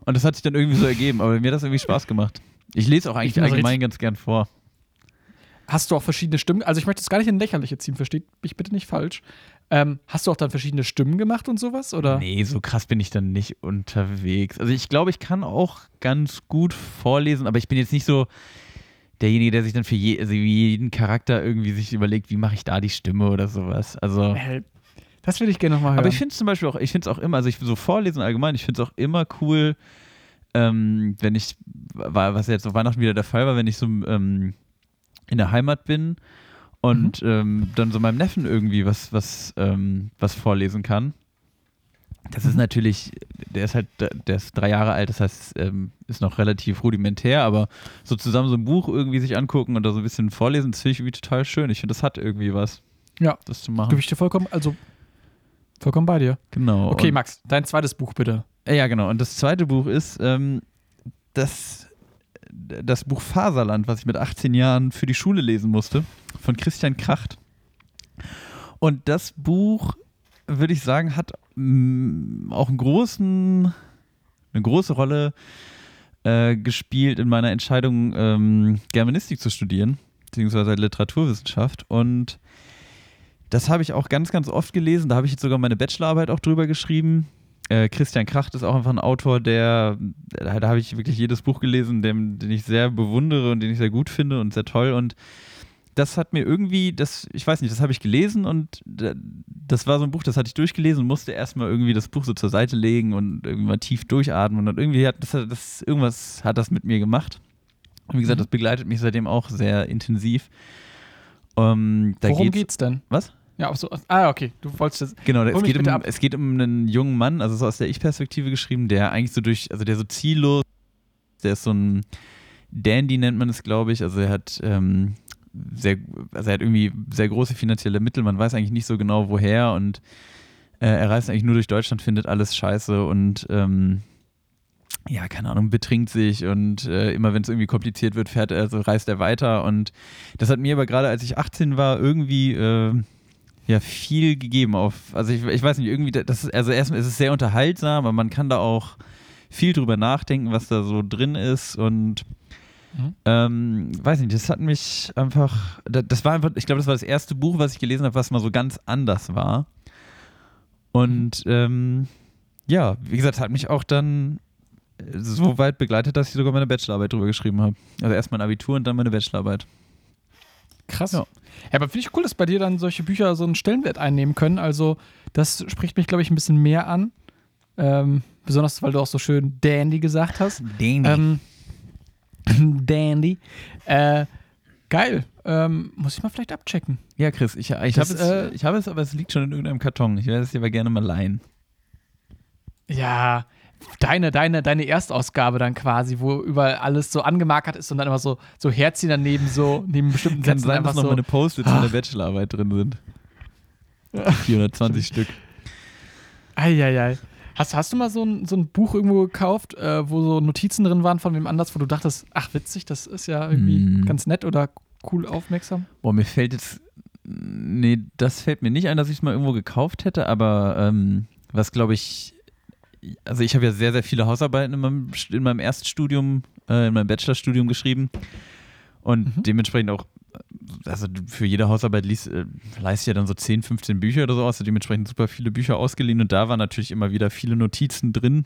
Und das hat sich dann irgendwie so ergeben, aber mir hat das irgendwie Spaß gemacht. Ich lese auch eigentlich allgemein ganz gern vor. hast du auch verschiedene Stimmen? Also ich möchte es gar nicht in lächerliche ziehen, versteht mich bitte nicht falsch. Ähm, hast du auch dann verschiedene Stimmen gemacht und sowas? Oder? Nee, so krass bin ich dann nicht unterwegs. Also ich glaube, ich kann auch ganz gut vorlesen, aber ich bin jetzt nicht so derjenige, der sich dann für je, also jeden Charakter irgendwie sich überlegt, wie mache ich da die Stimme oder sowas. Also. Das würde ich gerne nochmal hören. Aber ich finde es zum Beispiel auch, ich finde es auch immer, also ich so vorlesen allgemein, ich finde es auch immer cool, ähm, wenn ich, was jetzt auf Weihnachten wieder der Fall war, wenn ich so ähm, in der Heimat bin und mhm. ähm, dann so meinem Neffen irgendwie was, was, ähm, was vorlesen kann. Das ist mhm. natürlich, der ist halt, der ist drei Jahre alt, das heißt, ähm, ist noch relativ rudimentär, aber so zusammen so ein Buch irgendwie sich angucken und da so ein bisschen vorlesen, das finde ich irgendwie total schön. Ich finde, das hat irgendwie was. Ja. Das zu machen. Gebe ich dir vollkommen, also vollkommen bei dir. Genau. Okay, Max, dein zweites Buch bitte. Ja, genau. Und das zweite Buch ist ähm, das das Buch Faserland, was ich mit 18 Jahren für die Schule lesen musste, von Christian Kracht. Und das Buch, würde ich sagen, hat auch einen großen, eine große Rolle äh, gespielt in meiner Entscheidung, ähm, Germanistik zu studieren, beziehungsweise Literaturwissenschaft. Und das habe ich auch ganz, ganz oft gelesen. Da habe ich jetzt sogar meine Bachelorarbeit auch drüber geschrieben. Äh, Christian Kracht ist auch einfach ein Autor, der, da, da habe ich wirklich jedes Buch gelesen, den, den ich sehr bewundere und den ich sehr gut finde und sehr toll. Und das hat mir irgendwie, das, ich weiß nicht, das habe ich gelesen und das war so ein Buch, das hatte ich durchgelesen und musste erstmal irgendwie das Buch so zur Seite legen und irgendwie mal tief durchatmen und irgendwie hat das, das irgendwas hat das mit mir gemacht. Und wie gesagt, mhm. das begleitet mich seitdem auch sehr intensiv. Ähm, Worum geht's, geht's denn? Was? Ja, so. Ah, okay. Du wolltest das. Genau, es geht, um, es geht um einen jungen Mann, also so aus der Ich-Perspektive geschrieben, der eigentlich so durch, also der so ziellos, der ist so ein Dandy, nennt man es, glaube ich. Also er hat ähm, sehr, also er hat irgendwie sehr große finanzielle Mittel, man weiß eigentlich nicht so genau woher und äh, er reist eigentlich nur durch Deutschland, findet alles scheiße und ähm, ja, keine Ahnung, betrinkt sich und äh, immer wenn es irgendwie kompliziert wird, fährt er, also reist er weiter und das hat mir aber gerade, als ich 18 war, irgendwie äh, ja viel gegeben auf, also ich, ich weiß nicht, irgendwie, das ist, also erstmal ist es sehr unterhaltsam, aber man kann da auch viel drüber nachdenken, was da so drin ist und mhm. ähm, weiß nicht, das hat mich einfach, das war einfach, ich glaube, das war das erste Buch, was ich gelesen habe, was mal so ganz anders war. Und mhm. ähm, ja, wie gesagt, hat mich auch dann so weit begleitet, dass ich sogar meine Bachelorarbeit drüber geschrieben habe. Also erst mein Abitur und dann meine Bachelorarbeit. Krass. Ja. Ja, aber finde ich cool, dass bei dir dann solche Bücher so einen Stellenwert einnehmen können. Also, das spricht mich, glaube ich, ein bisschen mehr an. Ähm, besonders, weil du auch so schön Dandy gesagt hast. Dandy. Ähm, Dandy. Äh, geil. Ähm, muss ich mal vielleicht abchecken. Ja, Chris, ich, ich habe äh, ich hab es, aber es liegt schon in irgendeinem Karton. Ich werde es dir aber gerne mal leihen. Ja, deine, deine, deine Erstausgabe dann quasi, wo überall alles so angemarkert ist und dann immer so, so Herzchen daneben, so neben bestimmten Kann Sätzen sein, dass noch so, meine Post-its von der Bachelorarbeit drin sind. 420 Stück. Eieiei. Hast, hast du mal so ein, so ein Buch irgendwo gekauft, äh, wo so Notizen drin waren von wem anders, wo du dachtest, ach witzig, das ist ja irgendwie mm. ganz nett oder cool aufmerksam? Boah, mir fällt jetzt, nee, das fällt mir nicht ein, dass ich es mal irgendwo gekauft hätte, aber ähm, was glaube ich also ich habe ja sehr, sehr viele Hausarbeiten in meinem, in meinem Erststudium, äh, in meinem Bachelorstudium geschrieben und mhm. dementsprechend auch, also für jede Hausarbeit liest, äh, leist ja dann so 10, 15 Bücher oder so aus, also dementsprechend super viele Bücher ausgeliehen und da waren natürlich immer wieder viele Notizen drin.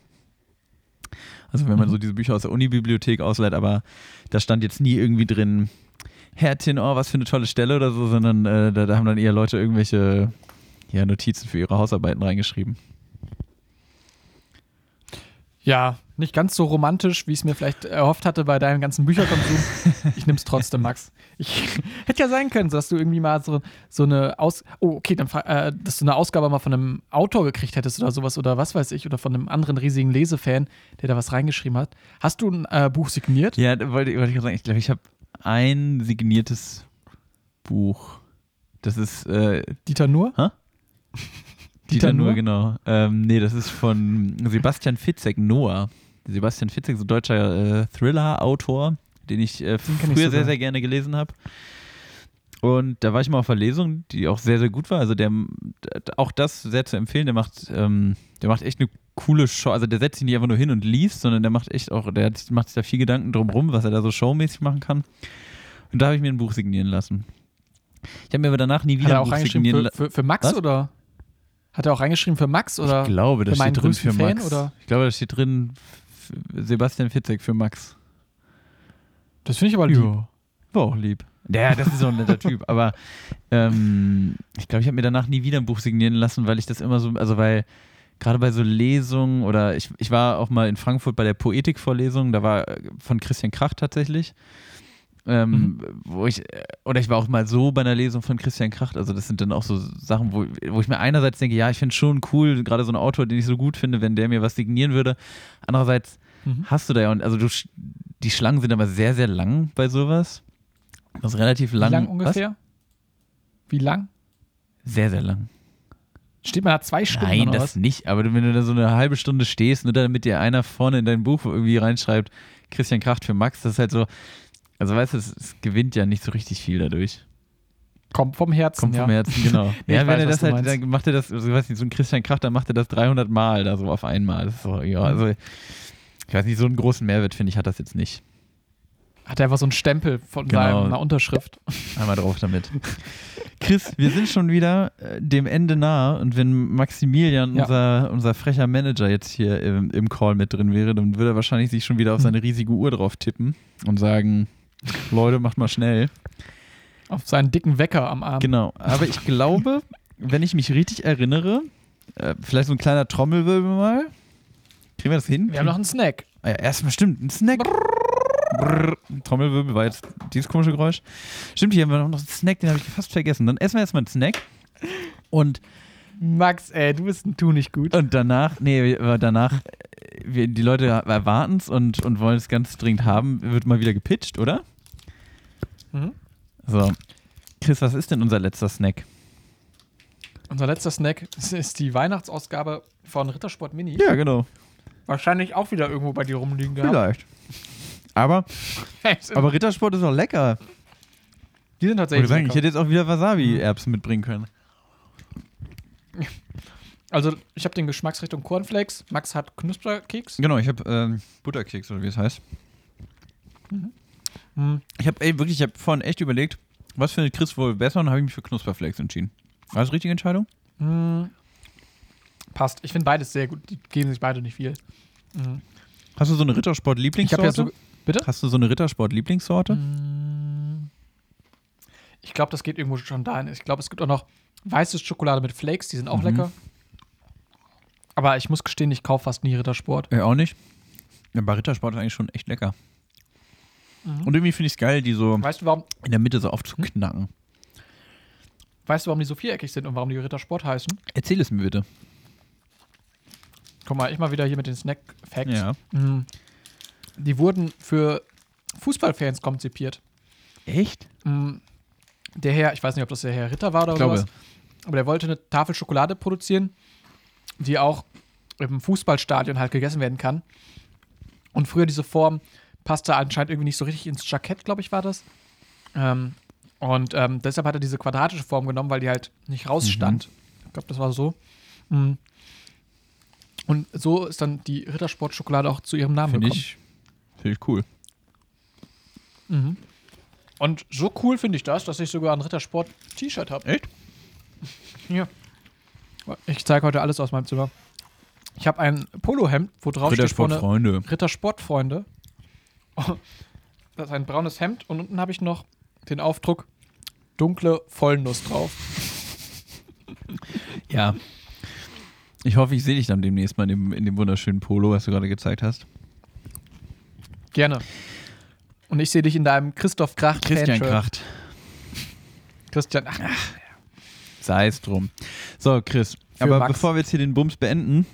Also wenn man mhm. so diese Bücher aus der Unibibliothek ausleiht, aber da stand jetzt nie irgendwie drin, Hertin, oh, was für eine tolle Stelle oder so, sondern äh, da, da haben dann eher Leute irgendwelche ja, Notizen für ihre Hausarbeiten reingeschrieben. Ja, nicht ganz so romantisch, wie ich es mir vielleicht erhofft hatte bei deinem ganzen Bücherkonsum. Ich nehme es trotzdem, Max. Ich hätte ja sein können, dass du irgendwie mal so, so eine Aus oh okay, dann äh, dass du eine Ausgabe mal von einem Autor gekriegt hättest oder sowas oder was weiß ich oder von einem anderen riesigen Lesefan, der da was reingeschrieben hat. Hast du ein äh, Buch signiert? Ja, wollte, wollte ich sagen. Ich glaube, ich habe ein signiertes Buch. Das ist äh, Dieter Nur? Hä? Dieter Nuhr, genau. Ähm, nee, das ist von Sebastian Fitzek, Noah. Sebastian Fitzek, so deutscher äh, Thriller-Autor, den ich äh, früher ich sehr, sehr gerne gelesen habe. Und da war ich mal auf einer Lesung, die auch sehr, sehr gut war. Also der, auch das sehr zu empfehlen, der macht, ähm, der macht echt eine coole Show. Also der setzt sich nicht einfach nur hin und liest, sondern der macht echt auch, der macht sich da viel Gedanken drum rum, was er da so showmäßig machen kann. Und da habe ich mir ein Buch signieren lassen. Ich habe mir aber danach nie Hat wieder er ein auch Buch reingeschrieben signieren für, lassen. für, für Max Was? oder? Hat er auch reingeschrieben für Max oder? Ich glaube, das für steht drin für Fan, Max. oder? Ich glaube, da steht drin Sebastian Fitzek für Max. Das finde ich aber lieb. Ja. War auch lieb. Ja, das ist so ein netter Typ. Aber ähm, ich glaube, ich habe mir danach nie wieder ein Buch signieren lassen, weil ich das immer so, also weil gerade bei so Lesungen oder ich, ich war auch mal in Frankfurt bei der Poetikvorlesung, da war äh, von Christian Krach tatsächlich. Ähm, wo ich, äh, oder ich war auch mal so bei einer Lesung von Christian Kracht, also das sind dann auch so Sachen, wo, wo ich mir einerseits denke, ja, ich finde schon cool, gerade so ein Autor, den ich so gut finde, wenn der mir was signieren würde. Andererseits Mhm. hast du da ja, und also du, die Schlangen sind aber sehr, sehr lang bei sowas. Das ist relativ Wie lang. lang ungefähr? Wie lang? Was? Sehr, sehr lang. Steht man da zwei Stunden Nein, das was? nicht. Aber wenn du da so eine halbe Stunde stehst, nur damit dir einer vorne in dein Buch irgendwie reinschreibt, Christian Kracht für Max, das ist halt so, also weißt du, es, es gewinnt ja nicht so richtig viel dadurch. Kommt vom Herzen. Kommt ja. vom Herzen, genau. Nee, ja, wenn weiß, er das halt, dann macht er das, also ich weiß nicht, so ein Christian Kracht, dann macht er das 300 Mal da so auf einmal. Das ist so, ja, also ich weiß nicht, so einen großen Mehrwert finde ich, hat das jetzt nicht. Hat er einfach so einen Stempel von Genau. seiner Unterschrift. Einmal drauf damit. Chris, wir sind schon wieder äh, dem Ende nahe und wenn Maximilian, Ja. unser, unser frecher Manager, jetzt hier im, im Call mit drin wäre, dann würde er wahrscheinlich sich schon wieder auf seine riesige Uhr drauf tippen und sagen, Leute, macht mal schnell. Auf seinen dicken Wecker am Arm. Genau, aber ich glaube, wenn ich mich richtig erinnere, äh, vielleicht so ein kleiner Trommelwirbel mal. Kriegen wir das hin? Wir haben noch einen Snack. Ah ja, erstmal stimmt, ein Snack. Brrr. Trommelwirbel war jetzt dieses komische Geräusch. Stimmt, hier haben wir noch einen Snack, den habe ich fast vergessen. Dann essen wir erstmal einen Snack. Und, Max, ey, du bist ein Tu nicht gut. und danach, nee, danach, wir, die Leute erwarten es und, und wollen es ganz dringend haben, wird mal wieder gepitcht, oder? Mhm. So. Chris, was ist denn unser letzter Snack? Unser letzter Snack ist die Weihnachtsausgabe von Rittersport Mini. Ja, genau. Wahrscheinlich auch wieder irgendwo bei dir rumliegen gehabt. Vielleicht. Aber, Aber Rittersport ist auch lecker. die sind Ich, tatsächlich. sagen, ich hätte jetzt auch wieder Wasabi-Erbsen mitbringen können. Also, ich habe den Geschmacksrichtung Cornflakes. Max hat Knusperkeks. Genau, ich habe ähm, Butterkeks oder wie es heißt. Mhm. Ich habe wirklich, ich habe vorhin echt überlegt, was findet Chris wohl besser und habe ich mich für Knusperflakes entschieden. War das die richtige Entscheidung? Mhm. Passt. Ich finde beides sehr gut. Die geben sich beide nicht viel. Mhm. Hast du so eine Rittersport-Lieblingssorte? ja so. Bitte? Hast du so eine Rittersport-Lieblingssorte? Mm. Ich glaube, das geht irgendwo schon dahin. Ich glaube, es gibt auch noch weiße Schokolade mit Flakes, die sind auch Mhm. lecker. Aber ich muss gestehen, ich kaufe fast nie Rittersport. Ja, auch nicht. Ja, bei Rittersport ist eigentlich schon echt lecker. Mhm. Und irgendwie finde ich es geil, die so Weißt du, warum, in der Mitte so aufzuknacken. weißt du, warum die so viereckig sind und warum die Rittersport heißen? Erzähl es mir bitte. Guck mal, ich mal wieder hier mit den Snack-Facts. Ja. Mhm. Die wurden für Fußballfans konzipiert. Echt? Mhm. Der Herr, ich weiß nicht, ob das der Herr Ritter war oder Ich glaube. sowas, aber der wollte eine Tafel Schokolade produzieren, die auch im Fußballstadion halt gegessen werden kann. Und früher diese Form passte anscheinend irgendwie nicht so richtig ins Jackett, glaube ich, war das. Ähm, und ähm, deshalb hat er diese quadratische Form genommen, weil die halt nicht rausstand. Ich glaube, das war so. Mhm. Und so ist dann die Rittersport-Schokolade auch zu ihrem Namen Finde gekommen. ich, find ich cool. Mhm. Und so cool finde ich das, dass ich sogar ein Rittersport-T-Shirt habe. Echt? Ja. Ich zeige heute alles aus meinem Zimmer. Ich habe ein Polohemd, wo drauf steht vorne Rittersport-Freunde. Rittersportfreunde. Das ist ein braunes Hemd und unten habe ich noch den Aufdruck dunkle Vollnuss drauf. Ja. Ich hoffe, ich sehe dich dann demnächst mal in dem, in dem wunderschönen Polo, was du gerade gezeigt hast. Gerne. Und ich sehe dich in deinem Christoph Kracht Christian. Kracht. Christian, ach, Sei es drum. So, Chris, Für aber Max. bevor wir jetzt hier den Bums beenden,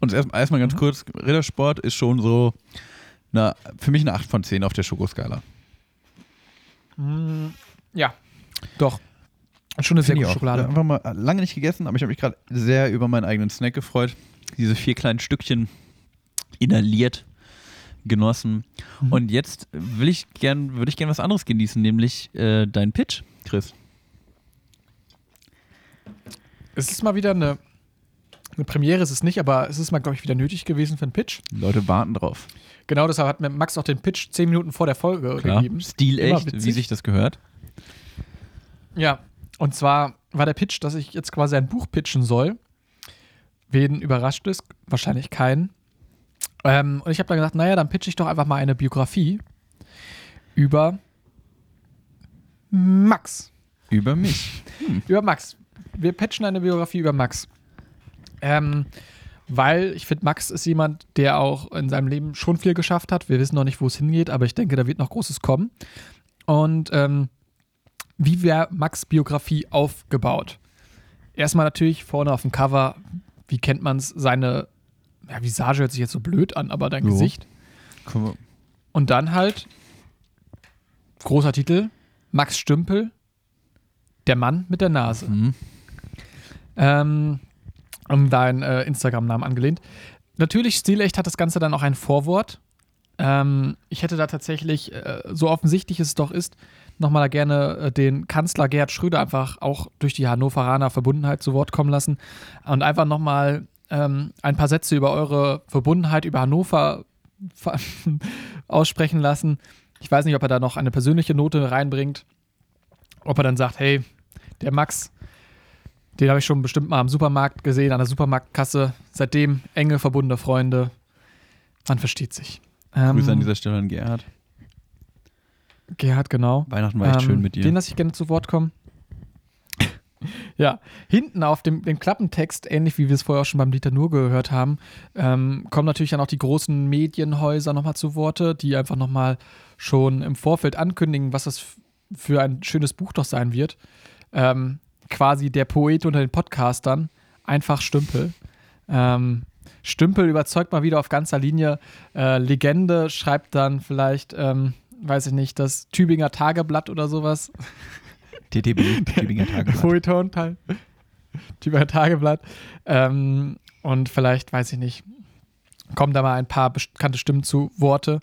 uns erstmal erstmal ganz Mhm. kurz, Rittersport ist schon so eine, für mich eine 8 von 10 auf der Schokoskala. mm, ja, doch. Schon eine sehr gute. Schokolade. Einfach mal lange nicht gegessen, aber ich habe mich gerade sehr über meinen eigenen Snack gefreut. Diese vier kleinen Stückchen inhaliert, genossen. Mhm. Und jetzt will ich gern, würde ich gern was anderes genießen, nämlich äh, deinen Pitch, Chris. Es ist mal wieder eine, Eine Premiere ist es nicht, aber es ist mal, glaube ich, wieder nötig gewesen für einen Pitch. Die Leute warten drauf. Genau deshalb hat mir Max auch den Pitch zehn Minuten vor der Folge Klar. gegeben. Stilecht, wie sich das gehört. Ja, und zwar war der Pitch, dass ich jetzt quasi ein Buch pitchen soll. Wen überrascht es? Wahrscheinlich keinen. Ähm, und ich habe dann gesagt, naja, dann pitche ich doch einfach mal eine Biografie über Max. Über mich. Über Max. Wir pitchen eine Biografie über Max. Ähm, weil ich finde, Max ist jemand, der auch in seinem Leben schon viel geschafft hat. Wir wissen noch nicht, wo es hingeht, aber ich denke, da wird noch Großes kommen. Und ähm, wie wäre Max Biografie aufgebaut? Erstmal natürlich vorne auf dem Cover, wie kennt man es, seine ja, Visage hört sich jetzt so blöd an, aber dein Jo. Gesicht. Und dann halt, großer Titel, Max Stümpel, der Mann mit der Nase. Hm. Ähm, um deinen äh, Instagram-Namen angelehnt. Natürlich, Stilecht hat das Ganze dann auch ein Vorwort. Ähm, ich hätte da tatsächlich, äh, so offensichtlich es doch ist, nochmal gerne äh, den Kanzler Gerhard Schröder einfach auch durch die Hannoveraner Verbundenheit zu Wort kommen lassen und einfach nochmal ähm, ein paar Sätze über eure Verbundenheit, über Hannover ver- aussprechen lassen. Ich weiß nicht, ob er da noch eine persönliche Note reinbringt. Ob er dann sagt, hey, der Max, den habe ich schon bestimmt mal am Supermarkt gesehen, an der Supermarktkasse. Seitdem enge verbundene Freunde. Man versteht sich. Ähm, Grüße an dieser Stelle an Gerhard. Gerhard, genau. Weihnachten war echt Ähm, schön mit dir. Den lasse ich gerne zu Wort kommen. ja, hinten auf dem, dem Klappentext, ähnlich wie wir es vorher auch schon beim Dieter Nur gehört haben, ähm, kommen natürlich dann auch die großen Medienhäuser nochmal zu Worte, die einfach nochmal schon im Vorfeld ankündigen, was das für ein schönes Buch doch sein wird. Ähm, quasi der Poet unter den Podcastern, einfach Stümpel. Ähm, Stümpel überzeugt mal wieder auf ganzer Linie. Äh, Legende schreibt dann vielleicht, ähm, weiß ich nicht, das Tübinger Tageblatt oder sowas. TTB, Tübinger Tageblatt. Feuilleton-Teil. Tübinger Tageblatt. Ähm, und vielleicht, weiß ich nicht, kommen da mal ein paar bekannte Stimmen zu Worte.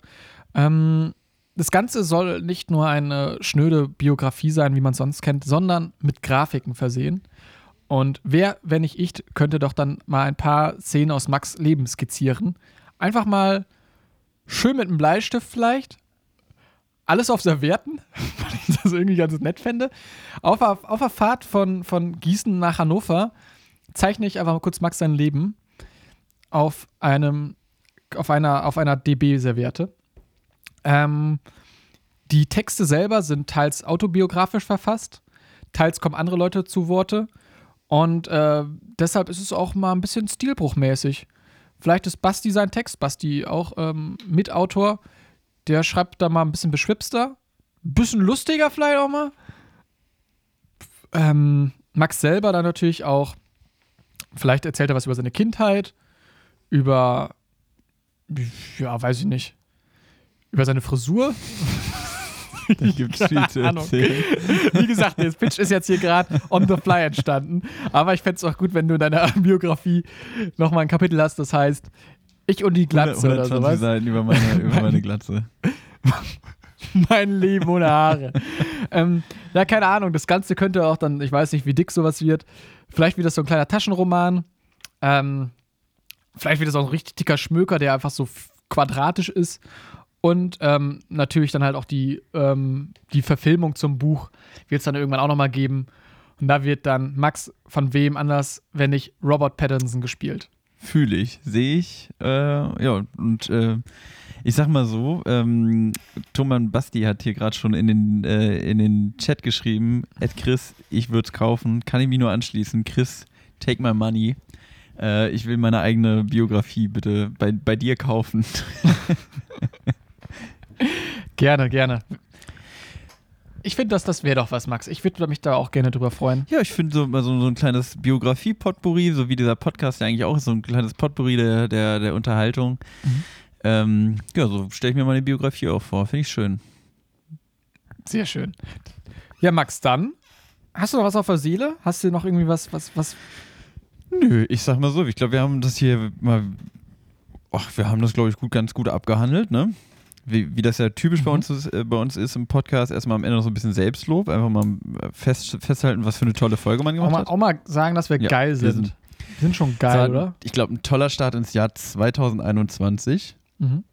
Ähm, das Ganze soll nicht nur eine schnöde Biografie sein, wie man es sonst kennt, sondern mit Grafiken versehen. Und wer, wenn nicht ich, könnte doch dann mal ein paar Szenen aus Max Leben skizzieren. Einfach mal schön mit einem Bleistift vielleicht. Alles auf Servietten, weil ich das irgendwie ganz nett fände. Auf, auf, auf der Fahrt von, von Gießen nach Hannover zeichne ich einfach mal kurz Max sein Leben auf einem, auf einer, auf einer DB-Serviette. Ähm, die Texte selber sind teils autobiografisch verfasst, teils kommen andere Leute zu Worte. Und äh, deshalb ist es auch mal ein bisschen stilbruchmäßig. Vielleicht ist Basti sein Text, Basti auch ähm, Mitautor. Der schreibt da mal ein bisschen beschwipster, bisschen lustiger vielleicht auch mal. Ähm, Max selber dann natürlich auch. Vielleicht erzählt er was über seine Kindheit, über, ja, weiß ich nicht, über seine Frisur. Da gibt es viel zu erzählen. Wie gesagt, der Pitch ist jetzt hier gerade on the fly entstanden. Aber ich fände es auch gut, wenn du in deiner Biografie nochmal ein Kapitel hast, das heißt Ich und die Glatze oder 120 sowas. Seiten über meine, über meine Glatze. Mein Leben ohne Haare. ähm, ja, keine Ahnung. Das Ganze könnte auch dann, ich weiß nicht, wie dick sowas wird. Vielleicht wird das so ein kleiner Taschenroman. Ähm, vielleicht wird das auch ein richtig dicker Schmöker, der einfach so quadratisch ist. Und ähm, natürlich dann halt auch die, ähm, die Verfilmung zum Buch wird es dann irgendwann auch nochmal geben. Und da wird dann Max von wem anders, wenn nicht Robert Pattinson gespielt. Fühle ich, sehe ich. Äh, ja, und äh, ich sag mal so, ähm, Thomas Basti hat hier gerade schon in den, äh, in den Chat geschrieben, Ed Chris, ich würde es kaufen, kann ich mich nur anschließen. Chris, take my money. Äh, ich will meine eigene Biografie bitte bei, bei dir kaufen. Gerne, gerne. Ich finde, dass das wäre doch was, Max. Ich würde mich da auch gerne drüber freuen. Ja, ich finde so, so, so ein kleines Biografie-Potpourri, so wie dieser Podcast ja eigentlich auch ist, so ein kleines Potpourri der, der, der Unterhaltung. Mhm. Ähm, ja, so stelle ich mir meine Biografie auch vor. Finde ich schön. Sehr schön. Ja, Max, dann hast du noch was auf der Seele? Hast du noch irgendwie was, was, was? Nö, ich sag mal so, ich glaube, wir haben das hier mal, ach, wir haben das, glaube ich, gut, ganz gut abgehandelt, ne? Wie, wie das ja typisch bei, Mhm. uns ist, äh, bei uns ist im Podcast, erstmal am Ende noch so ein bisschen Selbstlob, einfach mal äh, fest, festhalten, was für eine tolle Folge man Auch gemacht mal, hat. auch mal sagen, dass wir Ja, geil wir sind. sind- Die sind schon geil, war, oder? Ich glaube, ein toller Start ins Jahr 2021. Mhm.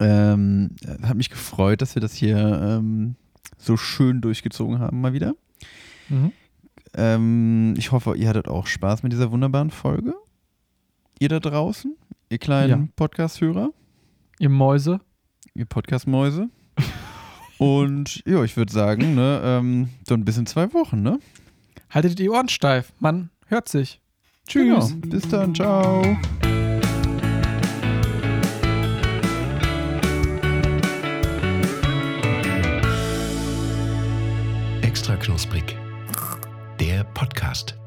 Ähm, hat mich gefreut, dass wir das hier ähm, so schön durchgezogen haben, mal wieder. Mhm. Ähm, ich hoffe, ihr hattet auch Spaß mit dieser wunderbaren Folge. Ihr da draußen, ihr kleinen Ja. Podcast-Hörer, Ihr Mäuse. Ihr Podcast-Mäuse. Und ja, ich würde sagen, ne, ähm, so ein bisschen zwei Wochen, ne? Haltet die Ohren steif. Man hört sich. Tschüss. Genau. Bis dann, ciao. Extra knusprig. Der Podcast.